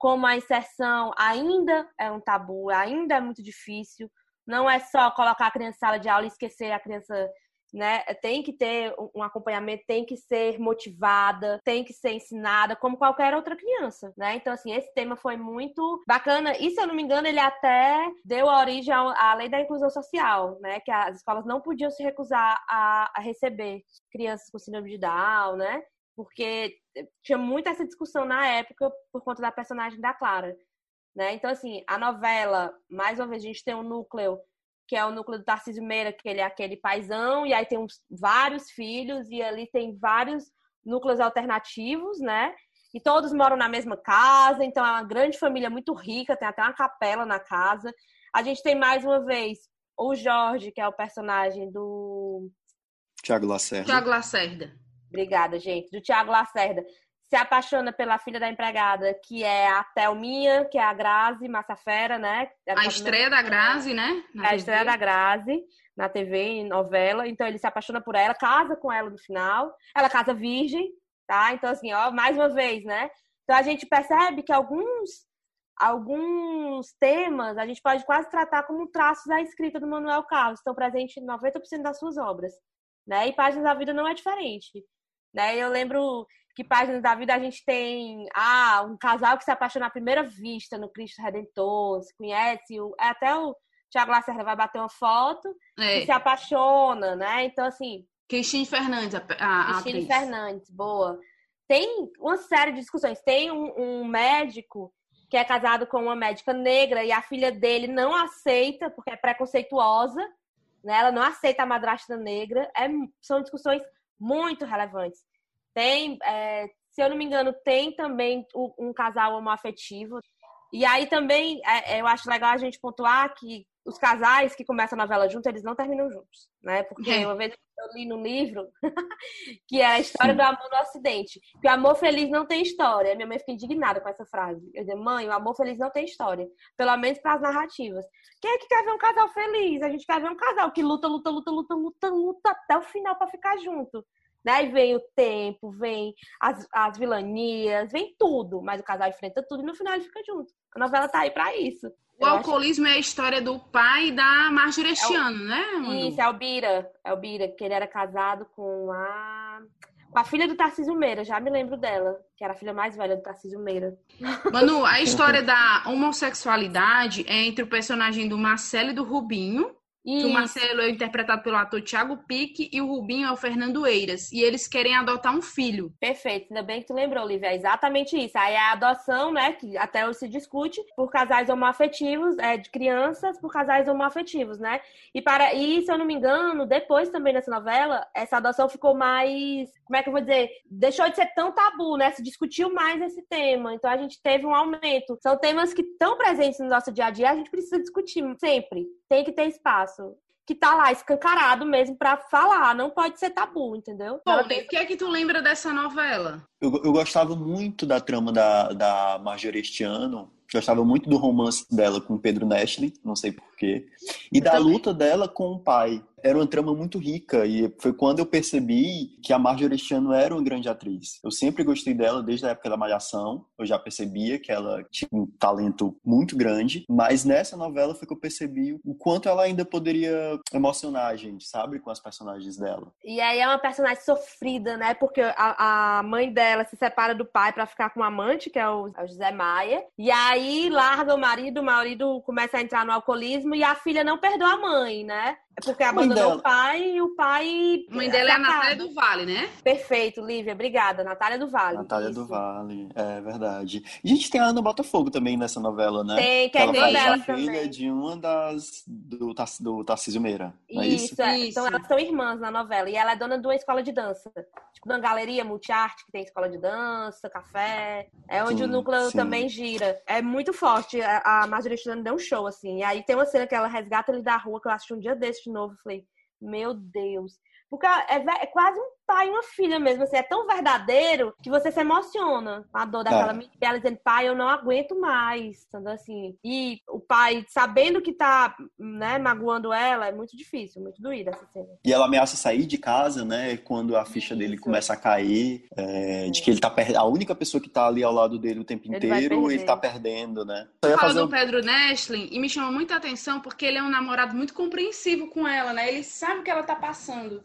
como a inserção ainda é um tabu, ainda é muito difícil. Não é só colocar a criança em sala de aula e esquecer a criança né? Tem que ter um acompanhamento, tem que ser motivada, tem que ser ensinada como qualquer outra criança, né? Então, assim, esse tema foi muito bacana. E, se eu não me engano, ele até deu origem à lei da inclusão social, né? Que as escolas não podiam se recusar a, receber crianças com síndrome de Down, né? Porque tinha muita essa discussão na época por conta da personagem da Clara. Né? Então, assim, a novela, mais uma vez, a gente tem um núcleo que é o núcleo do Tarcísio Meira, que ele é aquele paizão, e aí tem uns, vários filhos, e ali tem vários núcleos alternativos, né? E todos moram na mesma casa, então é uma grande família muito rica, tem até uma capela na casa. A gente tem mais uma vez o Jorge, que é o personagem do. Tiago Lacerda. Tiago Lacerda. Obrigada, gente. Do Tiago Lacerda se apaixona pela filha da empregada, que é a Thelminha, que é a Grazi Massafera, né? A, a estreia da Grazi, né? Na a TV. estreia da Grazi na TV, em novela. Então ele se apaixona por ela, casa com ela no final. Ela casa virgem, tá? Então, assim, ó, mais uma vez, né? Então a gente percebe que alguns alguns temas a gente pode quase tratar como traços da escrita do Manuel Carlos, estão presentes em 90% das suas obras, né? E Páginas da Vida não é diferente, né? Eu lembro que páginas da vida a gente tem ah, um casal que se apaixona à primeira vista no Cristo Redentor, se conhece, é até o Tiago Lacerda vai bater uma foto é. e se apaixona, né? Então, assim. Cristine Fernandes, a, a Cristine Fernandes, boa. Tem uma série de discussões. Tem um, um médico que é casado com uma médica negra e a filha dele não aceita, porque é preconceituosa, né? Ela não aceita a madrasta negra. É, são discussões muito relevantes. Tem, é, se eu não me engano, tem também um casal homoafetivo. E aí também é, eu acho legal a gente pontuar que os casais que começam a novela juntos, eles não terminam juntos, né? Porque é. uma vez eu li no livro que é a história Sim. do amor no Ocidente. Que o amor feliz não tem história. Minha mãe fica indignada com essa frase. Eu digo, mãe, o amor feliz não tem história. Pelo menos para as narrativas. Quem é que quer ver um casal feliz? A gente quer ver um casal que luta, luta, luta, luta, luta, luta até o final para ficar junto. Né? vem o tempo, vem as, as vilanias, vem tudo. Mas o casal enfrenta tudo e no final ele fica junto. A novela tá aí para isso. O alcoolismo acho... é a história do pai da Marjorie este é o... né? Manu? Isso, é o Bira. É o Bira, que ele era casado com a. Com a filha do Tarcísio Meira, já me lembro dela, que era a filha mais velha do Tarcísio Meira. Manu, a história da homossexualidade é entre o personagem do Marcelo e do Rubinho, que o Marcelo é interpretado pelo ator Thiago Pique e o Rubinho é o Fernando Eiras. E eles querem adotar um filho. Perfeito, ainda bem que tu lembrou, Olivia. É exatamente isso. Aí a adoção, né, que até hoje se discute, por casais homoafetivos, é, de crianças por casais homoafetivos, né? E, para, e, se eu não me engano, depois também nessa novela, essa adoção ficou mais. Como é que eu vou dizer? Deixou de ser tão tabu, né? Se discutiu mais esse tema. Então a gente teve um aumento. São temas que estão presentes no nosso dia a dia, a gente precisa discutir sempre tem que ter espaço que tá lá escancarado mesmo para falar, não pode ser tabu, entendeu? Bom, o que é que tu lembra dessa novela? Eu, eu gostava muito da trama da, da Marjorie este ano, gostava muito do romance dela com Pedro Nestle, não sei porquê, e eu da também. luta dela com o pai era uma trama muito rica e foi quando eu percebi que a Marjorie este ano era uma grande atriz. Eu sempre gostei dela desde a época da Malhação, eu já percebia que ela tinha um talento muito grande, mas nessa novela foi que eu percebi o quanto ela ainda poderia emocionar a gente, sabe, com as personagens dela. E aí é uma personagem sofrida, né, porque a, a mãe dela se separa do pai para ficar com o amante, que é o, é o José Maia, e aí larga o marido, o marido começa a entrar no alcoolismo e a filha não perdoa a mãe, né? É porque abandonou o pai e o pai. A mãe dela é a Natália do Vale, né? Perfeito, Lívia, obrigada. Natália do Vale. Natália isso. do Vale, é verdade. E a gente tem a Ana Botafogo também nessa novela, né? Tem, que é ela faz dela a filha também. de uma das. do, do Tarcísio Meira. Isso, é isso? É. isso, Então elas são irmãs na novela. E ela é dona de uma escola de dança. Tipo, de uma galeria multiarte que tem escola de dança, café. É onde sim, o núcleo sim. também gira. É muito forte. A Marjorie deu um show, assim. E aí tem uma cena que ela resgata ele da rua, que eu assisti um dia desse de novo. Falei, meu Deus. Porque é, é, quase um pai e uma filha mesmo. Assim, é tão verdadeiro que você se emociona com a dor daquela é. menina. Ela dizendo, pai, eu não aguento mais. Então, assim, e o pai, sabendo que tá né, magoando ela, é muito difícil, muito doída essa cena. E ela ameaça sair de casa, né? Quando a ficha Isso. dele começa a cair, é, de que ele tá perdendo. A única pessoa que tá ali ao lado dele o tempo inteiro, ele, ele tá perdendo, né? Fala fazer... do Pedro Nestlin e me chama muita atenção porque ele é um namorado muito compreensivo com ela, né? Ele sabe o que ela tá passando.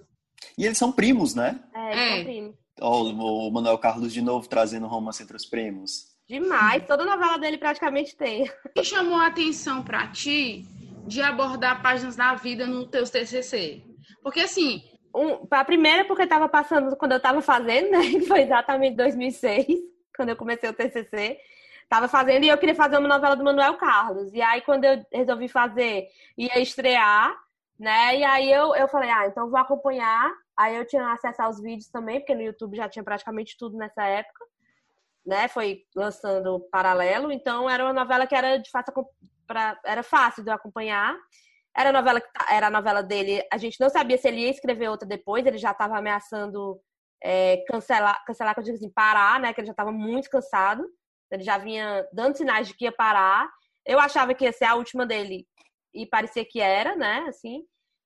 E eles são primos, né? É, eles é. são primos. Oh, o Manuel Carlos de novo trazendo romance entre os primos. Demais, toda novela dele praticamente tem. O que chamou a atenção para ti de abordar páginas da vida no teu TCC? Porque assim, um, a primeira porque estava passando quando eu estava fazendo, né? Que foi exatamente 2006, quando eu comecei o TCC. Tava fazendo e eu queria fazer uma novela do Manuel Carlos. E aí quando eu resolvi fazer, ia estrear, né? E aí eu, eu falei, ah, então vou acompanhar. Aí eu tinha acesso aos vídeos também, porque no YouTube já tinha praticamente tudo nessa época, né? Foi lançando paralelo, então era uma novela que era de fato pra, era fácil de eu acompanhar. Era a novela era a novela dele. A gente não sabia se ele ia escrever outra depois. Ele já estava ameaçando é, cancelar, cancelar, que eu digo assim, parar, né? Que ele já estava muito cansado. Ele já vinha dando sinais de que ia parar. Eu achava que ia ser a última dele e parecia que era, né? Assim.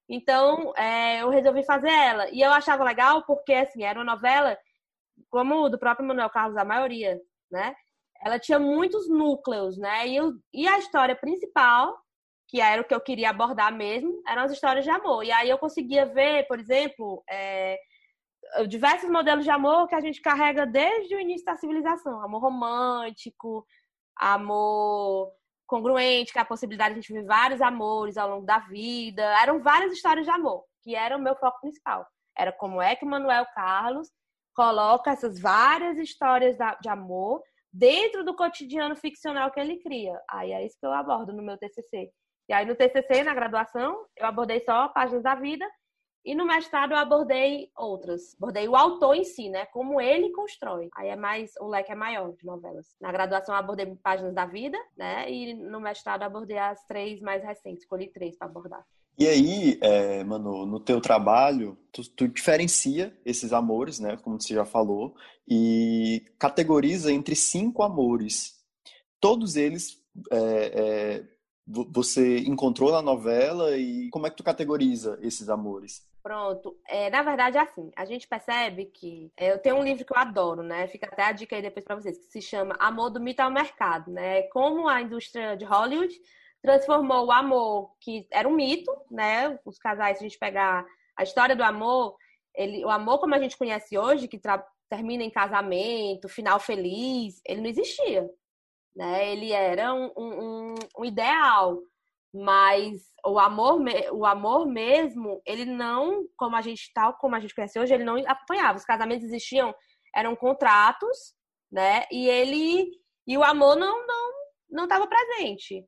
Então, é, eu resolvi fazer ela. E eu achava legal porque, assim, era uma novela, como do próprio Manuel Carlos, a maioria, né? Ela tinha muitos núcleos, né? E, eu, e a história principal, que era o que eu queria abordar mesmo, eram as histórias de amor. E aí eu conseguia ver, por exemplo, é, diversos modelos de amor que a gente carrega desde o início da civilização. Amor romântico, amor congruente, que é a possibilidade de a gente viver vários amores ao longo da vida. Eram várias histórias de amor, que era o meu foco principal. Era como é que o Manuel Carlos coloca essas várias histórias de amor dentro do cotidiano ficcional que ele cria. Aí é isso que eu abordo no meu TCC. E aí no TCC, na graduação, eu abordei só páginas da vida E no mestrado eu abordei outras. Abordei o autor em si, né? Como ele constrói. Aí é mais, o leque é maior de novelas. Na graduação eu abordei Páginas da Vida, né? E no mestrado eu abordei as três mais recentes. Escolhi três para abordar. E aí, é, Manu, no teu trabalho, tu, tu, diferencia esses amores, né? Como você já falou, e categoriza entre cinco amores. Todos eles é, é, você encontrou na novela e como é que tu categoriza esses amores? Pronto. É, na verdade, é assim. A gente percebe que. É, eu tenho um livro que eu adoro, né? Fica até a dica aí depois para vocês, que se chama Amor do Mito ao Mercado, né? Como a indústria de Hollywood transformou o amor, que era um mito, né? Os casais, se a gente pegar a história do amor, ele, o amor como a gente conhece hoje, que termina em casamento, final feliz, ele não existia. Né? Ele era um, um, um ideal, mas o amor, o amor mesmo, ele não, como a gente tal como a gente conhece hoje, ele não acompanhava. Os casamentos existiam, eram contratos, né? E ele e o amor não não não estava presente.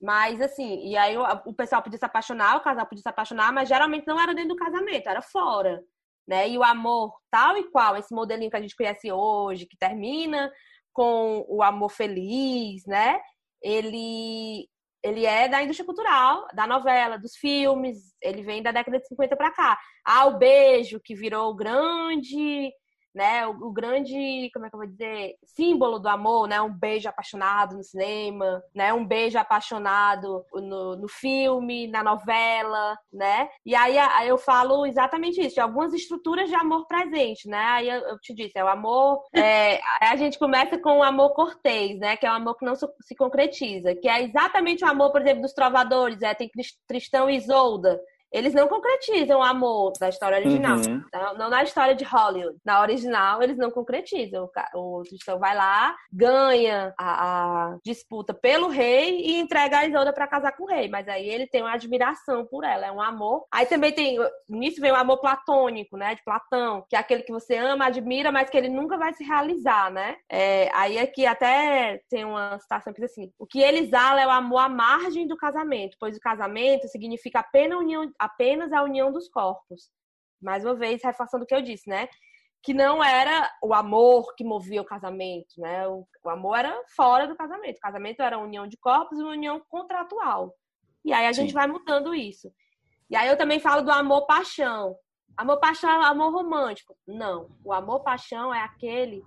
Mas assim, e aí o, o, pessoal podia se apaixonar, o casal podia se apaixonar, mas geralmente não era dentro do casamento, era fora, né? E o amor tal e qual, esse modelinho que a gente conhece hoje, que termina com o amor feliz, né? Ele ele é da indústria cultural, da novela, dos filmes, ele vem da década de 50 para cá. Ah, o beijo que virou grande né? O, o, grande, como é que eu vou dizer, símbolo do amor, né? Um beijo apaixonado no cinema, né? Um beijo apaixonado no, no filme, na novela, né? E aí, eu falo exatamente isso, de algumas estruturas de amor presente, né? Aí eu, eu te disse, é o amor. É, a gente começa com o amor cortês, né? Que é o amor que não se concretiza, que é exatamente o amor, por exemplo, dos trovadores, é, tem Tristão e Isolda, eles não concretizam o amor da história original. Uhum. Não, não, na história de Hollywood. Na original, eles não concretizam. O, Tristão vai lá, ganha a, a, disputa pelo rei e entrega a Isolda para casar com o rei. Mas aí ele tem uma admiração por ela, é um amor. Aí também tem, nisso vem o amor platônico, né? De Platão, que é aquele que você ama, admira, mas que ele nunca vai se realizar, né? É, aí aqui até tem uma citação que diz assim: o que ele exala é o amor à margem do casamento, pois o casamento significa apenas a união apenas a união dos corpos. Mais uma vez, reforçando o que eu disse, né? Que não era o amor que movia o casamento, né? O, o amor era fora do casamento. O casamento era a união de corpos e uma união contratual. E aí a Sim. gente vai mudando isso. E aí eu também falo do amor-paixão. Amor-paixão é amor romântico. Não. O amor-paixão é aquele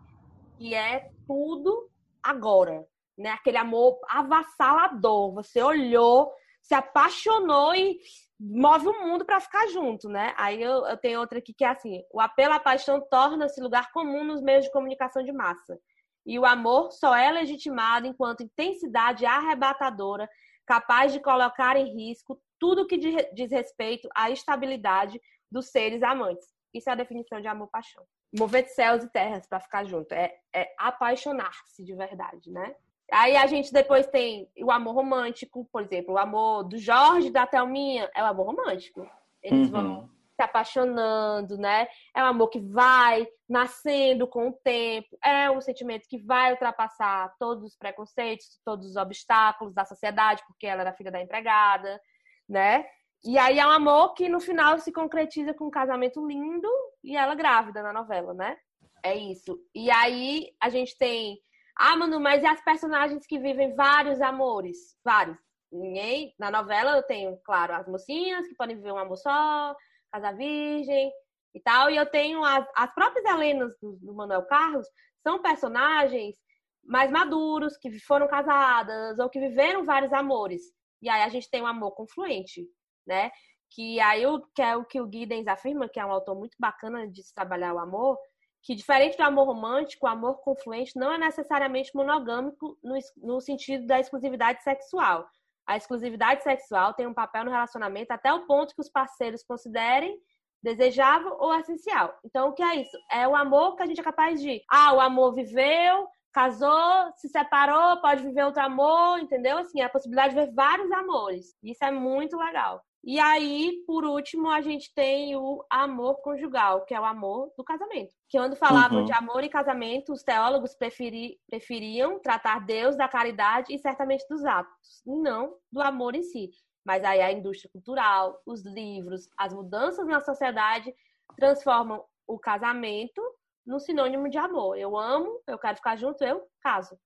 que é tudo agora. Né? Aquele amor avassalador. Você olhou, se apaixonou e move o mundo para ficar junto, né? Aí eu, eu, tenho outra aqui que é assim: o apelo à paixão torna-se lugar comum nos meios de comunicação de massa. E o amor só é legitimado enquanto intensidade arrebatadora, capaz de colocar em risco tudo que diz respeito à estabilidade dos seres amantes. Isso é a definição de amor-paixão. Mover de céus e terras para ficar junto. É, é apaixonar-se de verdade, né? Aí a gente depois tem o amor romântico, por exemplo, o amor do Jorge da Thelminha é o amor romântico. Eles uhum. vão se apaixonando, né? É um amor que vai nascendo com o tempo, é um sentimento que vai ultrapassar todos os preconceitos, todos os obstáculos da sociedade, porque ela era filha da empregada, né? E aí é um amor que no final se concretiza com um casamento lindo e ela grávida na novela, né? É isso. E aí a gente tem ah, Manu, mas e as personagens que vivem vários amores? Vários. Ninguém. Na novela eu tenho, claro, as mocinhas que podem viver um amor só, Casa Virgem e tal. E eu tenho as, as próprias Helenas do, do Manuel Carlos, são personagens mais maduros, que foram casadas ou que viveram vários amores. E aí a gente tem um amor confluente, né? Que aí o, que é o que o Giddens afirma, que é um autor muito bacana de se trabalhar o amor, que, diferente do amor romântico, o amor confluente não é necessariamente monogâmico no, no sentido da exclusividade sexual. A exclusividade sexual tem um papel no relacionamento até o ponto que os parceiros considerem desejável ou essencial. Então, o que é isso? É o amor que a gente é capaz de. Ah, o amor viveu, casou, se separou, pode viver outro amor, entendeu? Assim, a possibilidade de ver vários amores. Isso é muito legal. E aí, por último, a gente tem o amor conjugal, que é o amor do casamento. Que quando falavam uhum. de amor e casamento, os teólogos preferi, preferiam tratar Deus da caridade e certamente dos atos, e não do amor em si. Mas aí a indústria cultural, os livros, as mudanças na sociedade transformam o casamento no sinônimo de amor. Eu amo, eu quero ficar junto, eu caso.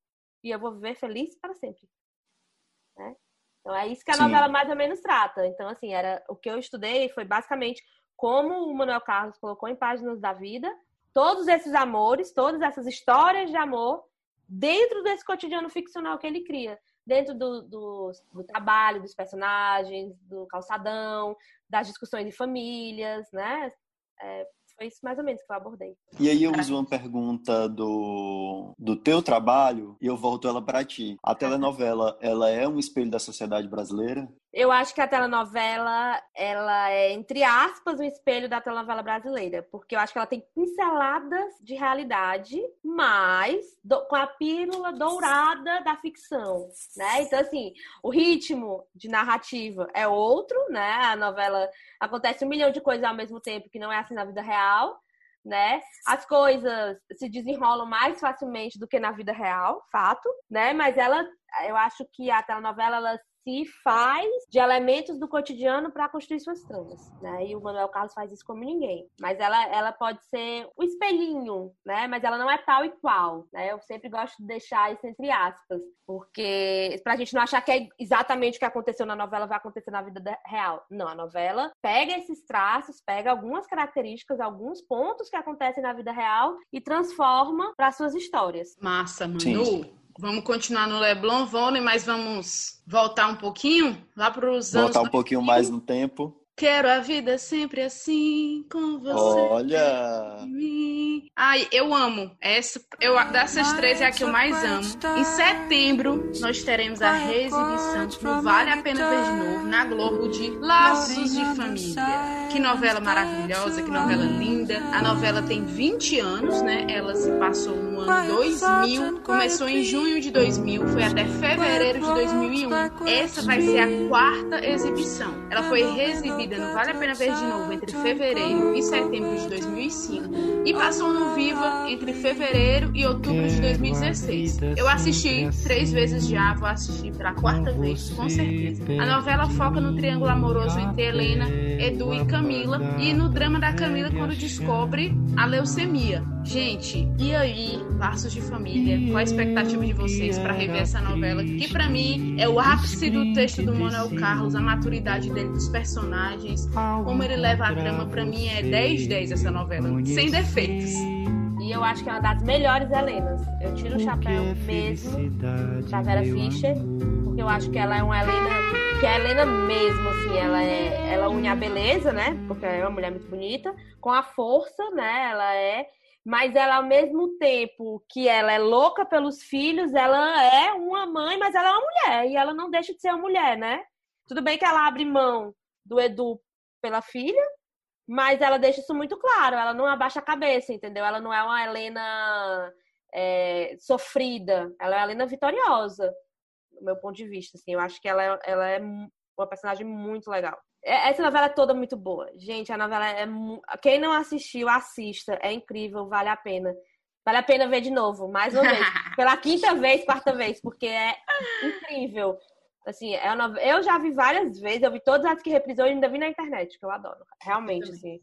E eu vou viver feliz para sempre. Né? Então é isso que a Sim. novela mais ou menos trata. Então, assim, era o que eu estudei foi basicamente como o Manuel Carlos colocou em páginas da vida todos esses amores, todas essas histórias de amor dentro desse cotidiano ficcional que ele cria. Dentro do, do, do trabalho, dos personagens, do calçadão, das discussões de famílias, né? É, foi isso mais ou menos que eu abordei. E aí eu uso uma pergunta do, do teu trabalho e eu volto ela para ti. A telenovela, ela é um espelho da sociedade brasileira? Eu acho que a telenovela, ela é, entre aspas, um espelho da telenovela brasileira, porque eu acho que ela tem pinceladas de realidade, mas do, com a pílula dourada da ficção, né? Então, assim, o ritmo de narrativa é outro, né? A novela acontece um milhão de coisas ao mesmo tempo que não é assim na vida real, né? As coisas se desenrolam mais facilmente do que na vida real, fato, né? Mas ela, eu acho que a telenovela, ela se faz de elementos do cotidiano para construir suas tramas, né? E o Manuel Carlos faz isso como ninguém. Mas ela, ela pode ser o espelhinho, né? Mas ela não é tal e qual, né? Eu sempre gosto de deixar isso entre aspas, porque pra gente não achar que é exatamente o que aconteceu na novela vai acontecer na vida real. Não, a novela pega esses traços, pega algumas características, alguns pontos que acontecem na vida real e transforma para suas histórias. Massa, Manu. Sim. Vamos continuar no Leblon, Vôlei, mas vamos voltar um pouquinho lá para os anos. Voltar um pouquinho mais no tempo. Quero a vida sempre assim, com você. Olha! Ai, eu amo. Essa, eu, dessas três é a que eu mais amo. Em setembro, nós teremos a reexibição no Vale a Pena Ver de Novo, na Globo, de Laços de Família. Que novela maravilhosa, que novela linda. A novela tem 20 anos, né? Ela se passou no ano 2000, começou em junho de 2000, foi até fevereiro de 2001. Essa vai ser a quarta exibição. Ela foi reexibida no Vale a Pena Ver de Novo entre fevereiro e setembro de 2005 e passou no Viva entre fevereiro e outubro de 2016. Eu assisti três vezes já, vou assistir pela quarta vez, com certeza. A novela foca no triângulo amoroso entre Helena, Edu e Camila e no drama da Camila quando descobre a leucemia. Gente, e aí, Laços de Família? Qual a expectativa de vocês para rever essa novela? Que para mim é o ápice do texto do Manuel Carlos, a maturidade dele dos personagens, como ele leva a trama, para mim é 10 10 essa novela, sem defeitos. E eu acho que é uma das melhores Helenas. Eu tiro o chapéu mesmo da Vera Fischer, porque eu acho que ela é uma Helena, que é a Helena mesmo, assim, ela é, ela une a beleza, né? Porque é uma mulher muito bonita, com a força, né? Ela é mas ela ao mesmo tempo que ela é louca pelos filhos, ela é uma mãe, mas ela é uma mulher e ela não deixa de ser uma mulher, né? Tudo bem que ela abre mão do Edu pela filha, mas ela deixa isso muito claro, ela não abaixa a cabeça, entendeu? Ela não é uma Helena é, sofrida, ela é uma Helena vitoriosa, do meu ponto de vista, assim. Eu acho que ela, é, ela é uma personagem muito legal. É, essa novela é toda muito boa. Gente, a novela é. Quem não assistiu, assista. É incrível, vale a pena. Vale a pena ver de novo, mais uma vez. Pela quinta vez, quarta vez, porque é incrível. Assim, é uma... eu já vi várias vezes, eu vi todas as que reprisou e ainda vi na internet, que eu adoro. Realmente, assim.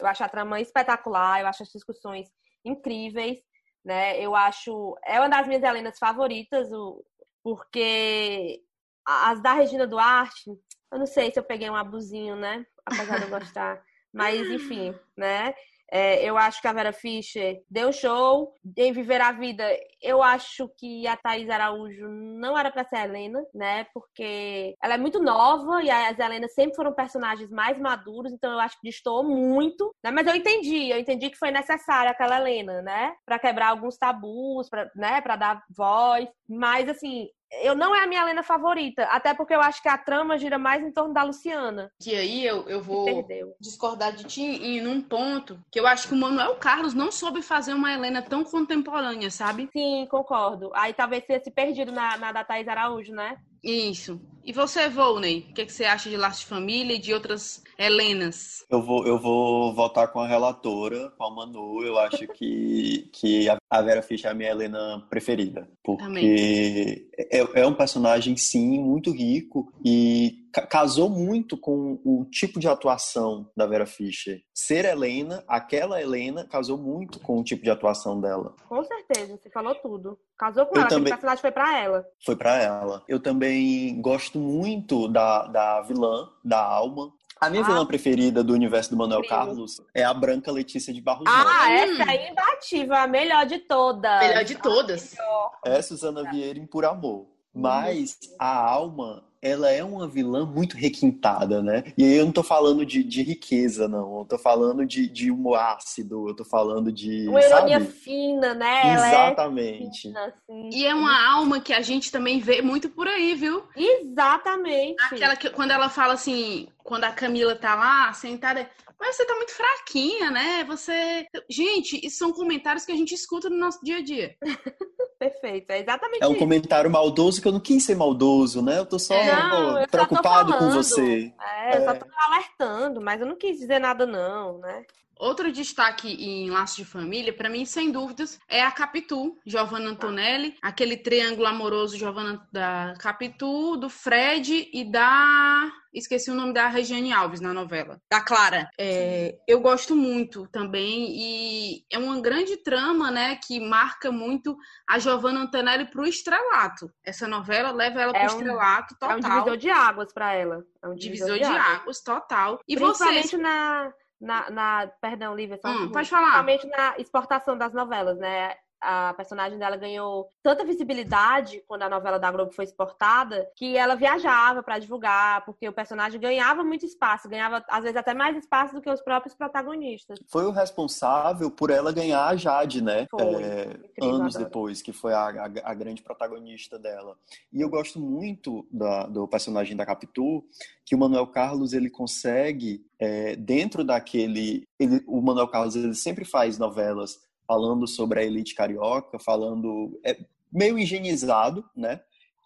Eu acho a trama espetacular, eu acho as discussões incríveis, né? Eu acho. É uma das minhas Helenas favoritas, o... porque as da Regina Duarte, eu não sei se eu peguei um abusinho, né? Apesar de eu gostar. Mas, enfim, né? É, eu acho que a Vera Fischer deu show em Viver a Vida. Eu acho que a Thais Araújo não era para ser a Helena, né? Porque ela é muito nova e as Helenas sempre foram personagens mais maduros, então eu acho que distou muito, né? Mas eu entendi, eu entendi que foi necessária aquela Helena, né? Para quebrar alguns tabus, para né? Para dar voz. Mas assim, eu não é a minha Helena favorita, até porque eu acho que a trama gira mais em torno da Luciana. Que aí eu, eu vou discordar de ti em um ponto que eu acho que o Manuel Carlos não soube fazer uma Helena tão contemporânea, sabe? Sim, concordo. Aí talvez tenha se perdido na, na da Thaís Araújo, né? Isso. E você, Volney, o que, que, você acha de Laço de Família e de outras Helenas? Eu vou, eu vou voltar com a relatora, com a Manu. Eu acho que, que a Vera Fischer é a minha Helena preferida. Porque é, é, um personagem, sim, muito rico e casou muito com o tipo de atuação da Vera Fischer. Ser Helena, aquela Helena, casou muito com o tipo de atuação dela. Com certeza, você falou tudo. Casou com Eu ela, também... aquele personagem foi para ela. Foi para ela. Eu também gosto muito da, da vilã, da Alma. A minha ah, vilã preferida do universo do Manuel Carlos é a Branca Letícia de Barros Ah, essa é imbatível, a melhor de todas. Melhor de todas. É Suzana Vieira em Por Amor. Mas a alma ela é uma vilã muito requintada, né? E aí eu não tô falando de, de riqueza, não. Eu tô falando de, de humor ácido, eu tô falando de. Uma ironia fina, né? Ela é Exatamente. É fina, assim. E é uma alma que a gente também vê muito por aí, viu? Exatamente. Aquela que quando ela fala assim, quando a Camila tá lá sentada. Mas você tá muito fraquinha, né? Você. Gente, isso são comentários que a gente escuta no nosso dia a dia. Perfeito, é exatamente É um isso. comentário maldoso que eu não quis ser maldoso, né? Eu tô só não, eu preocupado só com você. É, é, eu só tô alertando, mas eu não quis dizer nada não, né? Outro destaque em Laços de Família, para mim, sem dúvidas, é a Capitu, Giovanna Antonelli, aquele triângulo amoroso Giovanna da Capitu, do Fred e da esqueci o nome da Regiane Alves na novela, da Clara. É, eu gosto muito também e é uma grande trama, né, que marca muito a Giovanna Antonelli pro estrelato. Essa novela leva ela pro é um, estrelato total. É um divisor de águas para ela. É um divisor, divisor de, de águas. águas. total. E Principalmente vocês... na na, na perdão, Lívia, só hum, pode falar. Principalmente na exportação das novelas, né? A personagem dela ganhou tanta visibilidade quando a novela da Globo foi exportada que ela viajava para divulgar, porque o personagem ganhava muito espaço, ganhava às vezes até mais espaço do que os próprios protagonistas. Foi o responsável por ela ganhar a Jade, né? Foi. É, anos depois, que foi a, a, a, grande protagonista dela. E eu gosto muito da, do personagem da Capitu, que o Manuel Carlos ele consegue é, dentro daquele, ele, o Manuel Carlos ele sempre faz novelas falando sobre a elite carioca, falando é, meio higienizado, né?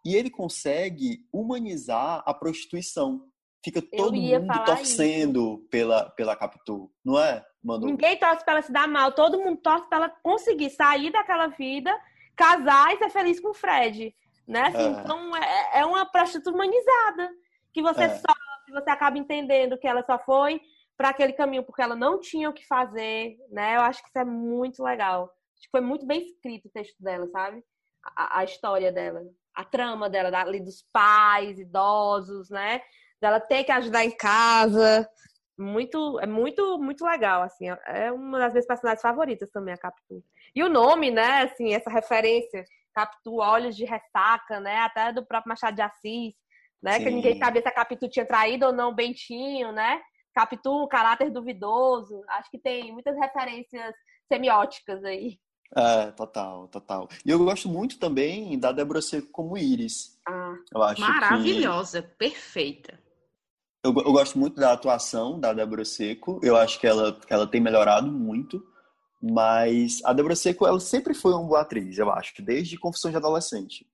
E ele consegue humanizar a prostituição. Fica todo mundo torcendo pela, pela Capitu, não é, Manu? Ninguém torce para ela se dar mal, todo mundo torce para ela conseguir sair daquela vida, casar e ser feliz com o Fred, né? Assim, é. Então é, é uma prostituta humanizada, que você é. sofre, você acaba entendendo que ela só foi para aquele caminho, porque ela não tinha o que fazer, né? Eu acho que isso é muito legal. Acho que foi muito bem escrito o texto dela, sabe? A, a história dela, a trama dela, ali dos pais idosos, né? Dela ter que ajudar em casa. Muito, é muito, muito legal, assim. É uma das minhas personagens favoritas também, a Capitu. E o nome, né? Assim, essa referência, Capitu, Olhos de Ressaca, né? Até do próprio Machado de Assis, né? Sim. Que ninguém sabia se a Capitu tinha traído ou não o Bentinho, né? Capitu, caráter duvidoso. Acho que tem muitas referências semióticas aí. É, total, total. E eu gosto muito também da Débora Seco como Iris. Ah, eu acho maravilhosa, que... perfeita. Eu, eu, gosto muito da atuação da Débora Seco. Eu acho que ela, que ela tem melhorado muito. Mas a Débora Seco, ela sempre foi uma boa atriz, eu acho, desde Confissões de Adolescente.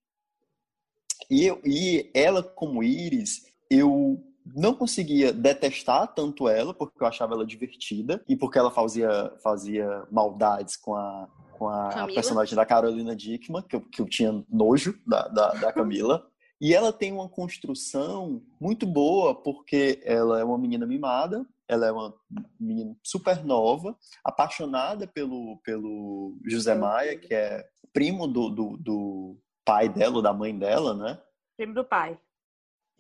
E, eu, e ela, como Iris, eu não conseguia detestar tanto ela, porque eu achava ela divertida e porque ela fazia, fazia maldades com a, com a personagem da Carolina Dickman, que eu, que eu tinha nojo da, da, da Camila. E ela tem uma construção muito boa, porque ela é uma menina mimada, ela é uma menina super nova, apaixonada pelo, pelo José Maia, que é primo do, do, do pai dela, ou da mãe dela, né? Primo do pai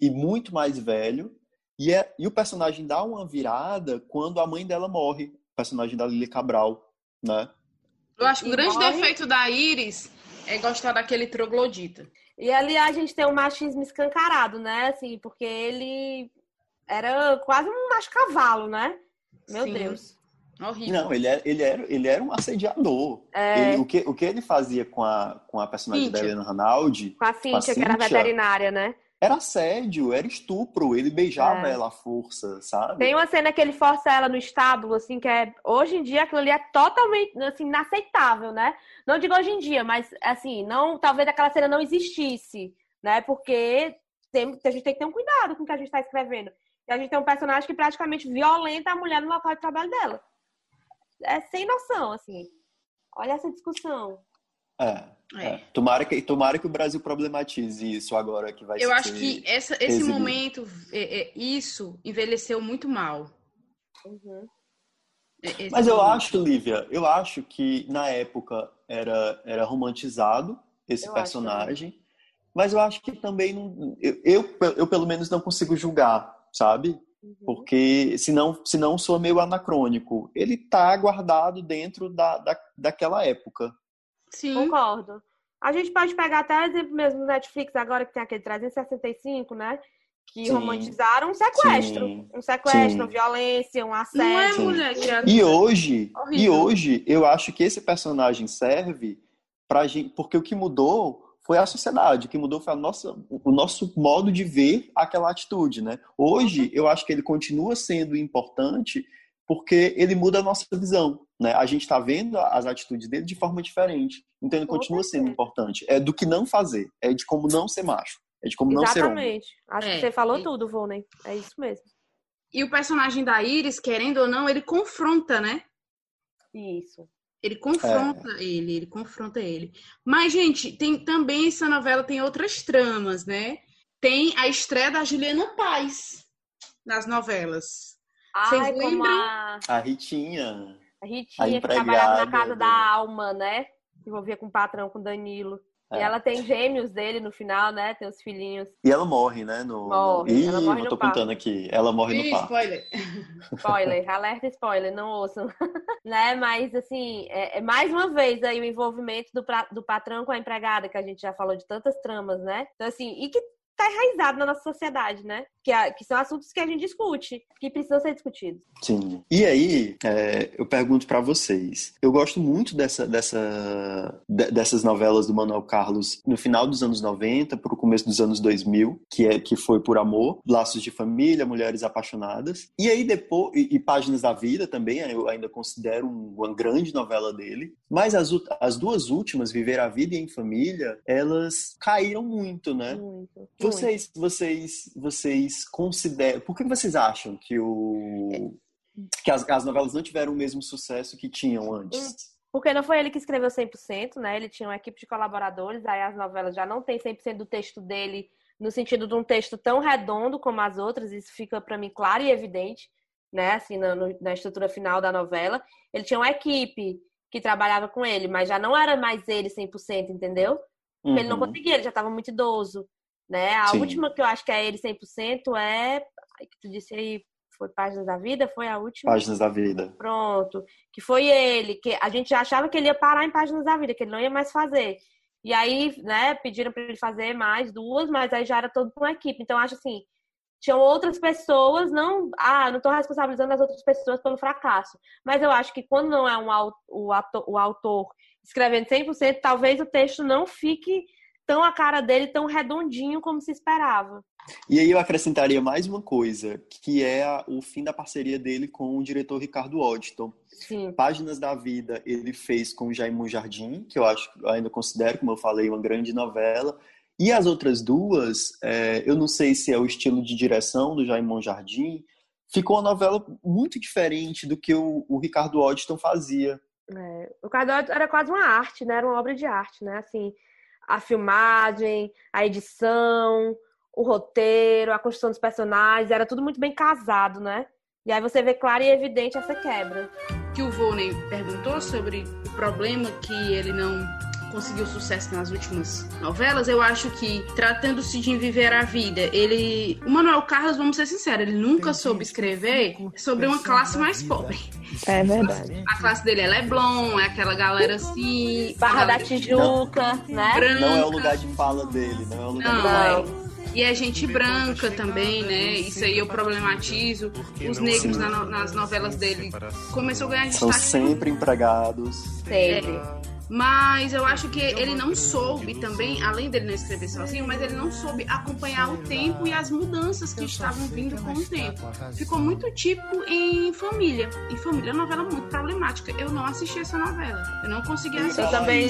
e muito mais velho. E, é, e o personagem dá uma virada quando a mãe dela morre, o personagem da Lili Cabral, né? Eu acho que o grande morre... defeito da Iris é gostar daquele troglodita. E ali a gente tem um machismo escancarado, né? Assim, porque ele era quase um macho cavalo, né? Meu Sim. Deus. Horrível. Não, ele era, ele era, ele era um assediador. É... Ele, o, que, o que ele fazia com a, com a personagem Cíntia. da Helena Ranaldi... Com a Cíntia, com a Cíntia, que era veterinária, né? Era assédio, era estupro, ele beijava é. ela à força, sabe? Tem uma cena que ele força ela no estábulo, assim, que é. Hoje em dia aquilo ali é totalmente assim, inaceitável, né? Não digo hoje em dia, mas assim, não, talvez aquela cena não existisse, né? Porque tem, a gente tem que ter um cuidado com o que a gente está escrevendo. E a gente tem um personagem que praticamente violenta a mulher no local de trabalho dela. É sem noção, assim. Olha essa discussão. É. É. é. Tomara, que, tomara que o Brasil problematize isso agora que vai Eu acho que essa, esse exibido. momento, é, é, isso envelheceu muito mal. Uhum. É, Mas eu acho, Lívia, eu acho que na época era, era romantizado esse eu personagem. Mas eu acho que também não, eu, eu, eu, pelo menos não consigo julgar, sabe? Uhum. Porque senão, senão soa meio anacrônico. Ele tá guardado dentro da, da, daquela época. Sim. Concordo. A gente pode pegar até exemplo mesmo no Netflix agora que tem aquele 365, né? Que Sim. romantizaram um sequestro. Sim. Um sequestro, Sim. violência, um assédio. Não é mulher que é... E hoje, e hoje, eu acho que esse personagem serve pra gente. Porque o que mudou foi a sociedade, o que mudou foi a nossa, o nosso modo de ver aquela atitude, né? Hoje, eu acho que ele continua sendo importante porque ele muda a nossa visão. Né? A gente está vendo as atitudes dele de forma diferente. Então ele continua sendo importante. É do que não fazer, é de como não ser macho, é de como Exatamente. não ser homem. Exatamente. Acho é. que você falou e... tudo, Volney. É isso mesmo. E o personagem da Iris, querendo ou não, ele confronta, né? Isso. Ele confronta é. ele, ele confronta ele. Mas, gente, tem também essa novela tem outras tramas, né? Tem a estreia da Juliana Paz nas novelas. Ai, Vocês lembram? A... a Ritinha. A Ritinha que trabalhava na casa do... da Alma, né? Se envolvia com o patrão, com Danilo. É. E ela tem gêmeos dele no final, né? Tem os filhinhos. E ela morre, né? No... Morre. Ih, ela morre eu tô contando aqui. Ela morre Ih, no parto. Spoiler. Spoiler. Alerta spoiler, não ouçam. né? Mas, assim, é, é, mais uma vez aí o envolvimento do, pra... do patrão com a empregada, que a gente já falou de tantas tramas, né? Então, assim, e que tá enraizado na nossa sociedade, né? Que, é, que são assuntos que a gente discute, que precisam ser discutidos. Sim. E aí, é, eu pergunto para vocês. Eu gosto muito dessa, dessa, dessas novelas do Manuel Carlos no final dos anos 90 pro começo dos anos 2000, que é que foi por amor, Laços de Família, Mulheres Apaixonadas. E aí depois e, e Páginas da Vida também, eu ainda considero uma grande novela dele. Mas as, as duas últimas, Viver a Vida e Em Família, elas caíram muito, né? Muito. Vocês, vocês, vocês consideram. Por que vocês acham que, o, que as, as novelas não tiveram o mesmo sucesso que tinham antes? Porque não foi ele que escreveu 100%, né? Ele tinha uma equipe de colaboradores, aí as novelas já não tem 100% do texto dele no sentido de um texto tão redondo como as outras, isso fica para mim claro e evidente, né? Assim, na, na estrutura final da novela. Ele tinha uma equipe que trabalhava com ele, mas já não era mais ele 100%, entendeu? Porque uhum. ele não uhum. conseguia, ele já estava muito idoso né? A Sim. última que eu acho que é ele 100% é que tu disse aí foi Páginas da Vida, foi a última. Páginas da Vida. Pronto. Que foi ele, que a gente achava que ele ia parar em Páginas da Vida, que ele não ia mais fazer. E aí, né, pediram para ele fazer mais duas, mas aí já era todo com a equipe. Então, acho assim, tinham outras pessoas, não, ah, não estou responsabilizando as outras pessoas pelo fracasso. Mas eu acho que quando não é um, o, ator, o autor escrevendo 100%, talvez o texto não fique tão a cara dele, tão redondinho como se esperava. E aí eu acrescentaria mais uma coisa, que é o fim da parceria dele com o diretor Ricardo Odton. Sim. Páginas da Vida ele fez com Jaime Jardim, que eu acho, ainda considero, como eu falei, uma grande novela. E as outras duas, é, eu não sei se é o estilo de direção do Jaime Jardim, ficou uma novela muito diferente do que o, o Ricardo Odton fazia. É, o Ricardo Odton era quase uma arte, né? Era uma obra de arte, né? Assim, a filmagem, a edição, o roteiro, a construção dos personagens, era tudo muito bem casado, né? E aí você vê clara e evidente essa quebra. Que o Volney perguntou sobre o problema que ele não conseguiu sucesso nas últimas novelas, eu acho que, tratando-se de Viver a Vida, ele. O Manuel Carlos, vamos ser sinceros, ele nunca soube escrever sobre uma classe mais pobre. É verdade. A classe dele é Leblon, é aquela galera assim. Barra da Tijuca, não, né? Branca. Não é o lugar de fala dele, não é o lugar não, de fala. E é gente branca também, né? Isso aí eu problematizo. Os negros na, nas novelas dele começou a ganhar destaque. São sempre empregados. Sempre. É. Mas eu acho que ele não soube também, além dele não escrever sozinho, mas ele não soube acompanhar o tempo e as mudanças que estavam vindo com o tempo. Ficou muito tipo em família. Em família é uma novela muito problemática. Eu não assisti essa novela. Eu não consegui assistir. Eu também.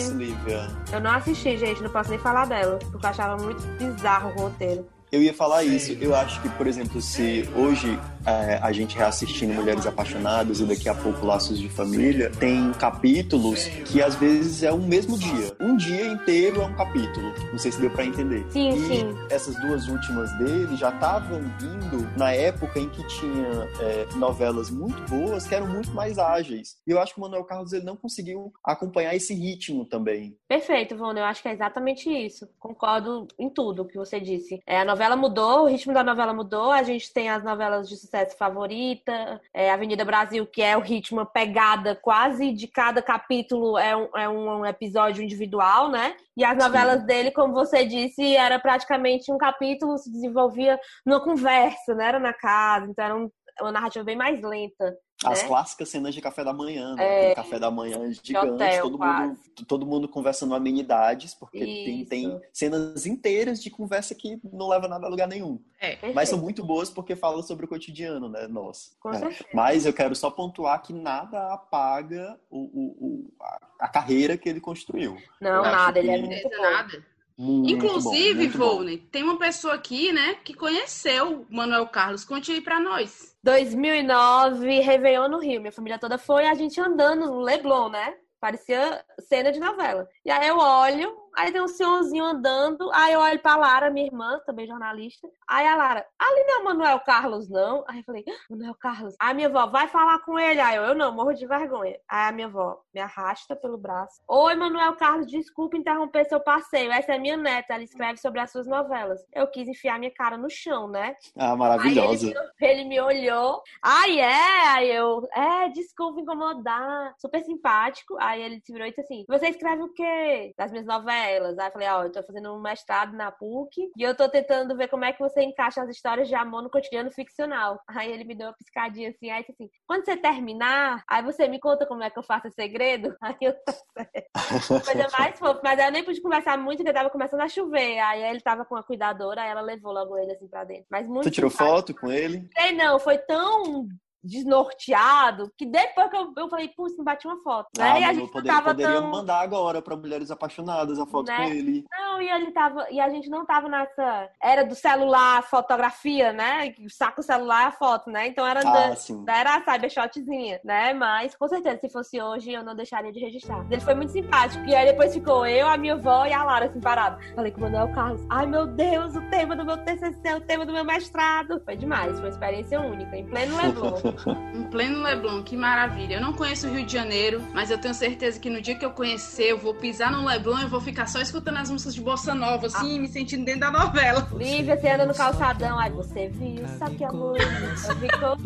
Eu não assisti, gente. Não posso nem falar dela. Porque eu achava muito bizarro o roteiro. Eu ia falar isso. Eu acho que, por exemplo, se hoje é, a gente reassistindo Mulheres Apaixonadas e daqui a pouco Laços de Família, tem capítulos que às vezes é um mesmo dia. Um dia inteiro é um capítulo. Não sei se deu para entender. Sim, e sim. essas duas últimas dele já estavam vindo na época em que tinha é, novelas muito boas que eram muito mais ágeis. E eu acho que o Manuel Carlos ele não conseguiu acompanhar esse ritmo também. Perfeito, Vona. Eu acho que é exatamente isso. Concordo em tudo que você disse. É, a novela mudou, o ritmo da novela mudou. A gente tem as novelas de sucesso favorita, é, Avenida Brasil, que é o ritmo, pegada quase de cada capítulo é um, é um episódio individual, né? E as novelas Sim. dele, como você disse, era praticamente um capítulo se desenvolvia numa conversa, né? Era na casa, então era um, uma narrativa bem mais lenta. As né? clássicas cenas de café da manhã, né? É... café da manhã gigante, hotel, todo, mundo, todo mundo conversando amenidades, porque tem, tem cenas inteiras de conversa que não leva nada a lugar nenhum. É. Mas são muito boas porque falam sobre o cotidiano, né? Nossa. É. Mas eu quero só pontuar que nada apaga o, o, o a, a, carreira que ele construiu. Não, eu nada, ele é muito bom. Nada. Muito Inclusive, Volney, tem uma pessoa aqui, né, que conheceu o Manuel Carlos. Conte aí pra nós. 2009, Réveillon no Rio. Minha família toda foi, a gente andando no Leblon, né? Parecia cena de novela. E aí eu olho, Aí tem um senhorzinho andando, aí eu olho pra Lara, minha irmã, também jornalista. Aí a Lara, ali não é o Manuel Carlos, não? Aí eu falei, ah, Manuel Carlos. Aí a minha avó, vai falar com ele. Aí eu, eu não, morro de vergonha. Aí a minha avó me arrasta pelo braço. Oi, Manuel Carlos, desculpa interromper seu passeio. Essa é minha neta, ela escreve sobre as suas novelas. Eu quis enfiar minha cara no chão, né? Ah, maravilhosa. Ele, ele, me olhou. Aí é, aí eu, é, desculpa incomodar. Super simpático. Aí ele se virou e disse assim: Você escreve o quê? Das minhas novelas? Novelas. Aí eu falei, ó, oh, eu tô fazendo um mestrado na PUC e eu tô tentando ver como é que você encaixa as histórias de amor no cotidiano ficcional. Aí ele me deu uma piscadinha assim, aí assim, quando você terminar, aí você me conta como é que eu faço esse segredo. Aí eu. Coisa mais fofa. Mas aí eu nem pude conversar muito, porque tava começando a chover. Aí ele tava com a cuidadora, aí ela levou logo ele assim pra dentro. Mas muito Você tirou foto com ele? Sei não, foi tão desnorteado, que depois que eu, eu falei, putz, não bati uma foto, né? Ah, e a gente poder, tava poderia tão... mandar agora para mulheres apaixonadas a foto né? com ele. Não, e ele tava, e a gente não tava nessa era do celular, fotografia, né? Saca o celular e a foto, né? Então era ah, da, sim. era a cybershotzinha, né? Mas com certeza se fosse hoje eu não deixaria de registrar. Ele foi muito simpático. E aí depois ficou eu, a minha avó e a Lara assim parado. Falei com o Manuel Carlos. Ai meu Deus, o tema do meu TCC, o tema do meu mestrado. Foi demais, foi uma experiência única, em pleno Leblon. Em pleno Leblon, que maravilha. Eu não conheço o Rio de Janeiro, mas eu tenho certeza que no dia que eu conhecer, eu vou pisar no Leblon e vou ficar só escutando as músicas de bossa nova, assim, ah. me sentindo dentro da novela. Lívia, você anda no calçadão, aí você viu, só que amor ficou.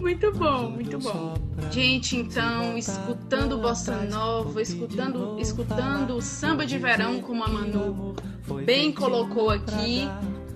muito bom, muito bom. Gente, então, escutando bossa nova, escutando, escutando o samba de verão, como a Manu bem colocou aqui.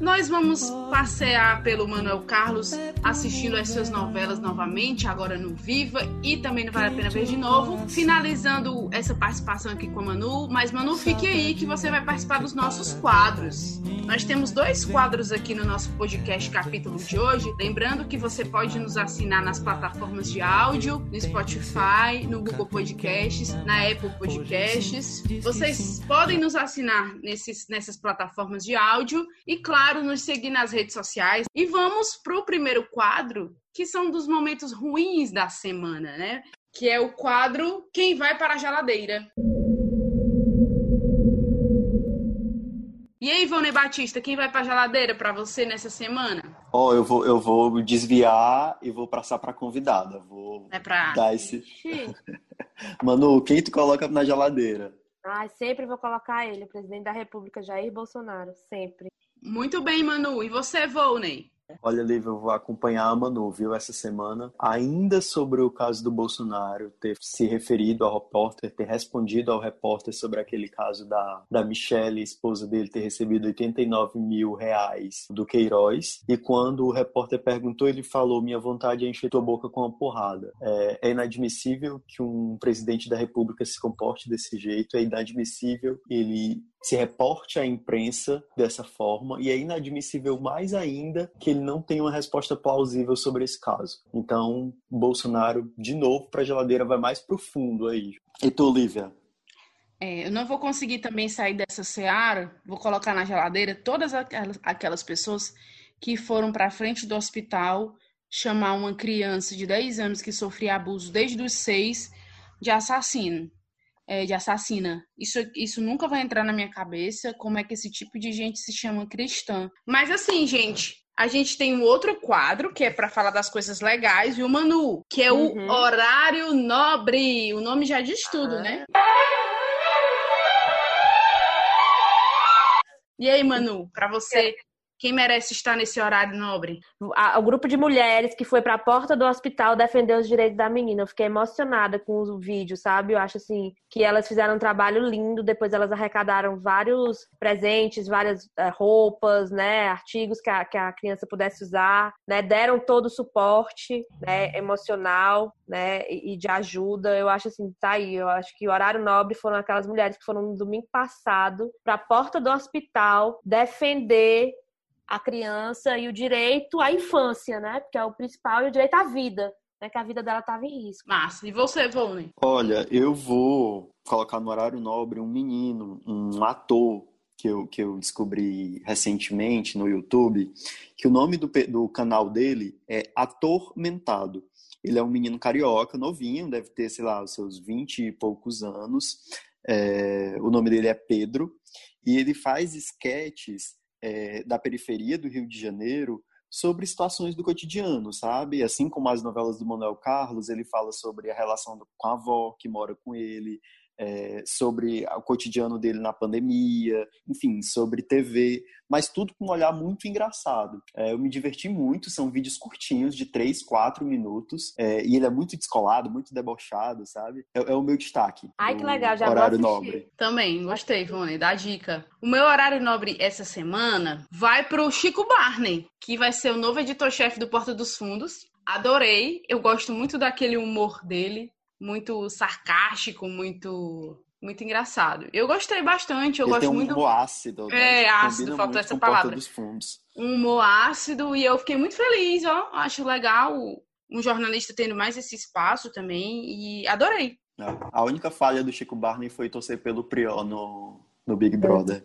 Nós vamos passear pelo Manuel Carlos assistindo as suas novelas novamente, agora no Viva e também no Vale a Pena Ver de novo. Finalizando essa participação aqui com a Manu, mas Manu, fique aí que você vai participar dos nossos quadros. Nós temos dois quadros aqui no nosso podcast capítulo de hoje. Lembrando que você pode nos assinar nas plataformas de áudio, no Spotify, no Google Podcasts, na Apple Podcasts. Vocês podem nos assinar nesses, nessas plataformas de áudio e, claro, claro, nos seguir nas redes sociais. E vamos para o primeiro quadro, que são dos momentos ruins da semana, né? Que é o quadro Quem Vai para a Geladeira. E aí, Ivone Batista, quem vai para a geladeira para você nessa semana? Ó, oh, eu vou eu vou desviar e vou passar para convidada. Vou é pra... dar esse. Manu, quem tu coloca na geladeira? Ah, sempre vou colocar ele, o presidente da República, Jair Bolsonaro, sempre. Muito bem, Manu. E você, Volney? Olha, Lívia, eu vou acompanhar a Manu, viu, essa semana. Ainda sobre o caso do Bolsonaro ter se referido ao repórter, ter respondido ao repórter sobre aquele caso da, da Michelle, esposa dele, ter recebido 89 mil reais do Queiroz. E quando o repórter perguntou, ele falou: Minha vontade é encher tua boca com uma porrada. É, é inadmissível que um presidente da República se comporte desse jeito, é inadmissível ele se reporte à imprensa dessa forma e é inadmissível mais ainda que ele não tenha uma resposta plausível sobre esse caso. Então, Bolsonaro, de novo, para a geladeira vai mais profundo aí. E tu, Lívia? É, eu não vou conseguir também sair dessa seara, vou colocar na geladeira todas aquelas, aquelas pessoas que foram para frente do hospital chamar uma criança de 10 anos que sofria abuso desde os 6 de assassino, é, de assassina. Isso, isso nunca vai entrar na minha cabeça, como é que esse tipo de gente se chama cristã. Mas assim, gente, a gente tem um outro quadro que é para falar das coisas legais e o Manu, que é uhum. o horário nobre. O nome já diz tudo, né? E aí, Manu, para você, quem merece estar nesse horário nobre? O grupo de mulheres que foi para a porta do hospital defender os direitos da menina. Eu fiquei emocionada com o vídeo, sabe? Eu acho assim que elas fizeram um trabalho lindo. Depois elas arrecadaram vários presentes, várias é, roupas, né, artigos que a, que a criança pudesse usar, né? Deram todo o suporte, né, emocional, né, e, e de ajuda. Eu acho assim, tá aí. Eu acho que o horário nobre foram aquelas mulheres que foram no domingo passado para a porta do hospital defender a criança e o direito à infância, né? Porque é o principal e o direito à vida, né? Que a vida dela estava em risco. Massa. E você, Volney? Olha, eu vou colocar no horário nobre um menino, um ator que eu, que eu descobri recentemente no YouTube, que o nome do, do canal dele é Atormentado. Ele é um menino carioca, novinho, deve ter, sei lá, os seus vinte e poucos anos. É, o nome dele é Pedro. E ele faz esquetes é, da periferia do Rio de Janeiro sobre situações do cotidiano, sabe? Assim como as novelas do Manuel Carlos, ele fala sobre a relação com a avó que mora com ele, é, sobre o cotidiano dele na pandemia, enfim, sobre TV, mas tudo com um olhar muito engraçado. É, eu me diverti muito, são vídeos curtinhos, de 3, 4 minutos, é, e ele é muito descolado, muito debochado, sabe? É, é o meu destaque. Ai, que legal, já Horário nobre. Também, gostei, Vone, dá dica. O meu horário nobre essa semana vai pro Chico Barney, que vai ser o novo editor-chefe do Porta dos Fundos. Adorei, eu gosto muito daquele humor dele, muito sarcástico, muito muito engraçado. Eu gostei bastante, eu Ele gosto tem um muito. humor ácido. Né? É, ácido, faltou essa palavra. Dos fundos. Um humor ácido e eu fiquei muito feliz, ó. Acho legal um jornalista tendo mais esse espaço também e adorei. É. A única falha do Chico Barney foi torcer pelo Prior no, no Big Brother.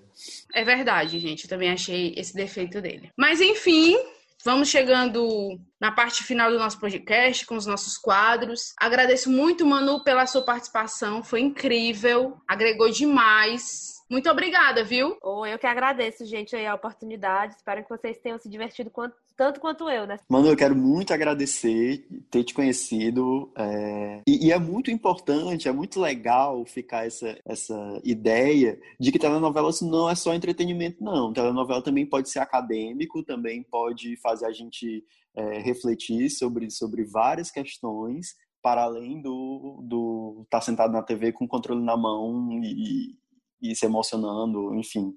É verdade, gente. Eu também achei esse defeito dele. Mas enfim, Vamos chegando na parte final do nosso podcast com os nossos quadros. Agradeço muito, Manu, pela sua participação. Foi incrível, agregou demais. Muito obrigada, viu? Oh, eu que agradeço, gente, aí a oportunidade. Espero que vocês tenham se divertido quanto, tanto quanto eu, né? Manu, eu quero muito agradecer ter te conhecido. É... E, e, é muito importante, é muito legal ficar essa, essa ideia de que telenovela não é só entretenimento, não. Telenovela também pode ser acadêmico, também pode fazer a gente é, refletir sobre, sobre várias questões para além do, do estar tá sentado na TV com o controle na mão e, e se emocionando, enfim.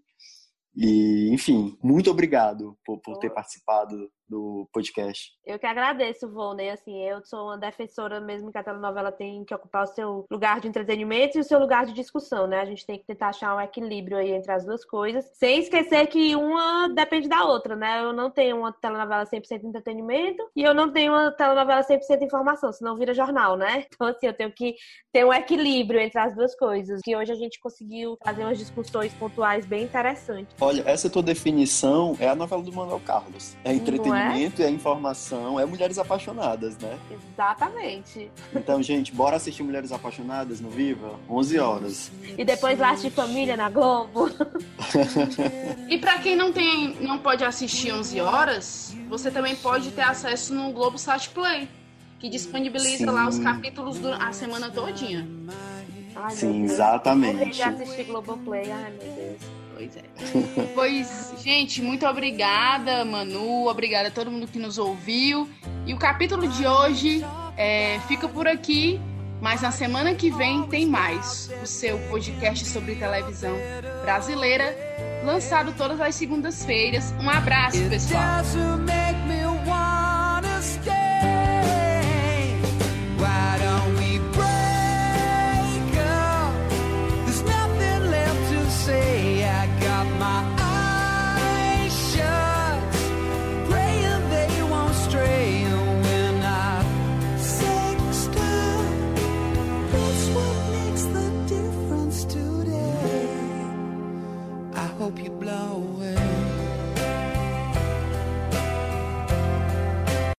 E, enfim, muito obrigado por, por ter participado do podcast. Eu que agradeço, Volney. Assim, eu sou uma defensora mesmo que a telenovela tem que ocupar o seu lugar de entretenimento e o seu lugar de discussão, né? A gente tem que tentar achar um equilíbrio aí entre as duas coisas, sem esquecer que uma depende da outra, né? Eu não tenho uma telenovela 100% entretenimento e eu não tenho uma telenovela 100% informação, senão vira jornal, né? Então, assim, eu tenho que ter um equilíbrio entre as duas coisas, que hoje a gente conseguiu fazer umas discussões pontuais bem interessantes. Olha, essa tua definição é a novela do Manuel Carlos. É entretenimento entretenimento é? e a informação é Mulheres Apaixonadas, né? Exatamente. Então, gente, bora assistir Mulheres Apaixonadas no Viva? 11 horas. E depois Laço de Família na Globo. e para quem não tem, não pode assistir 11 horas, você também pode ter acesso no Globo Sat Play, que disponibiliza Sim. lá os capítulos do, a semana todinha. Ai, Sim, exatamente. Eu assistir Globoplay, ai meu Deus. Pois é. pois, gente, muito obrigada, Manu. Obrigada a todo mundo que nos ouviu. E o capítulo de hoje é, fica por aqui. Mas na semana que vem tem mais. O seu podcast sobre televisão brasileira, lançado todas as segundas-feiras. Um abraço, pessoal.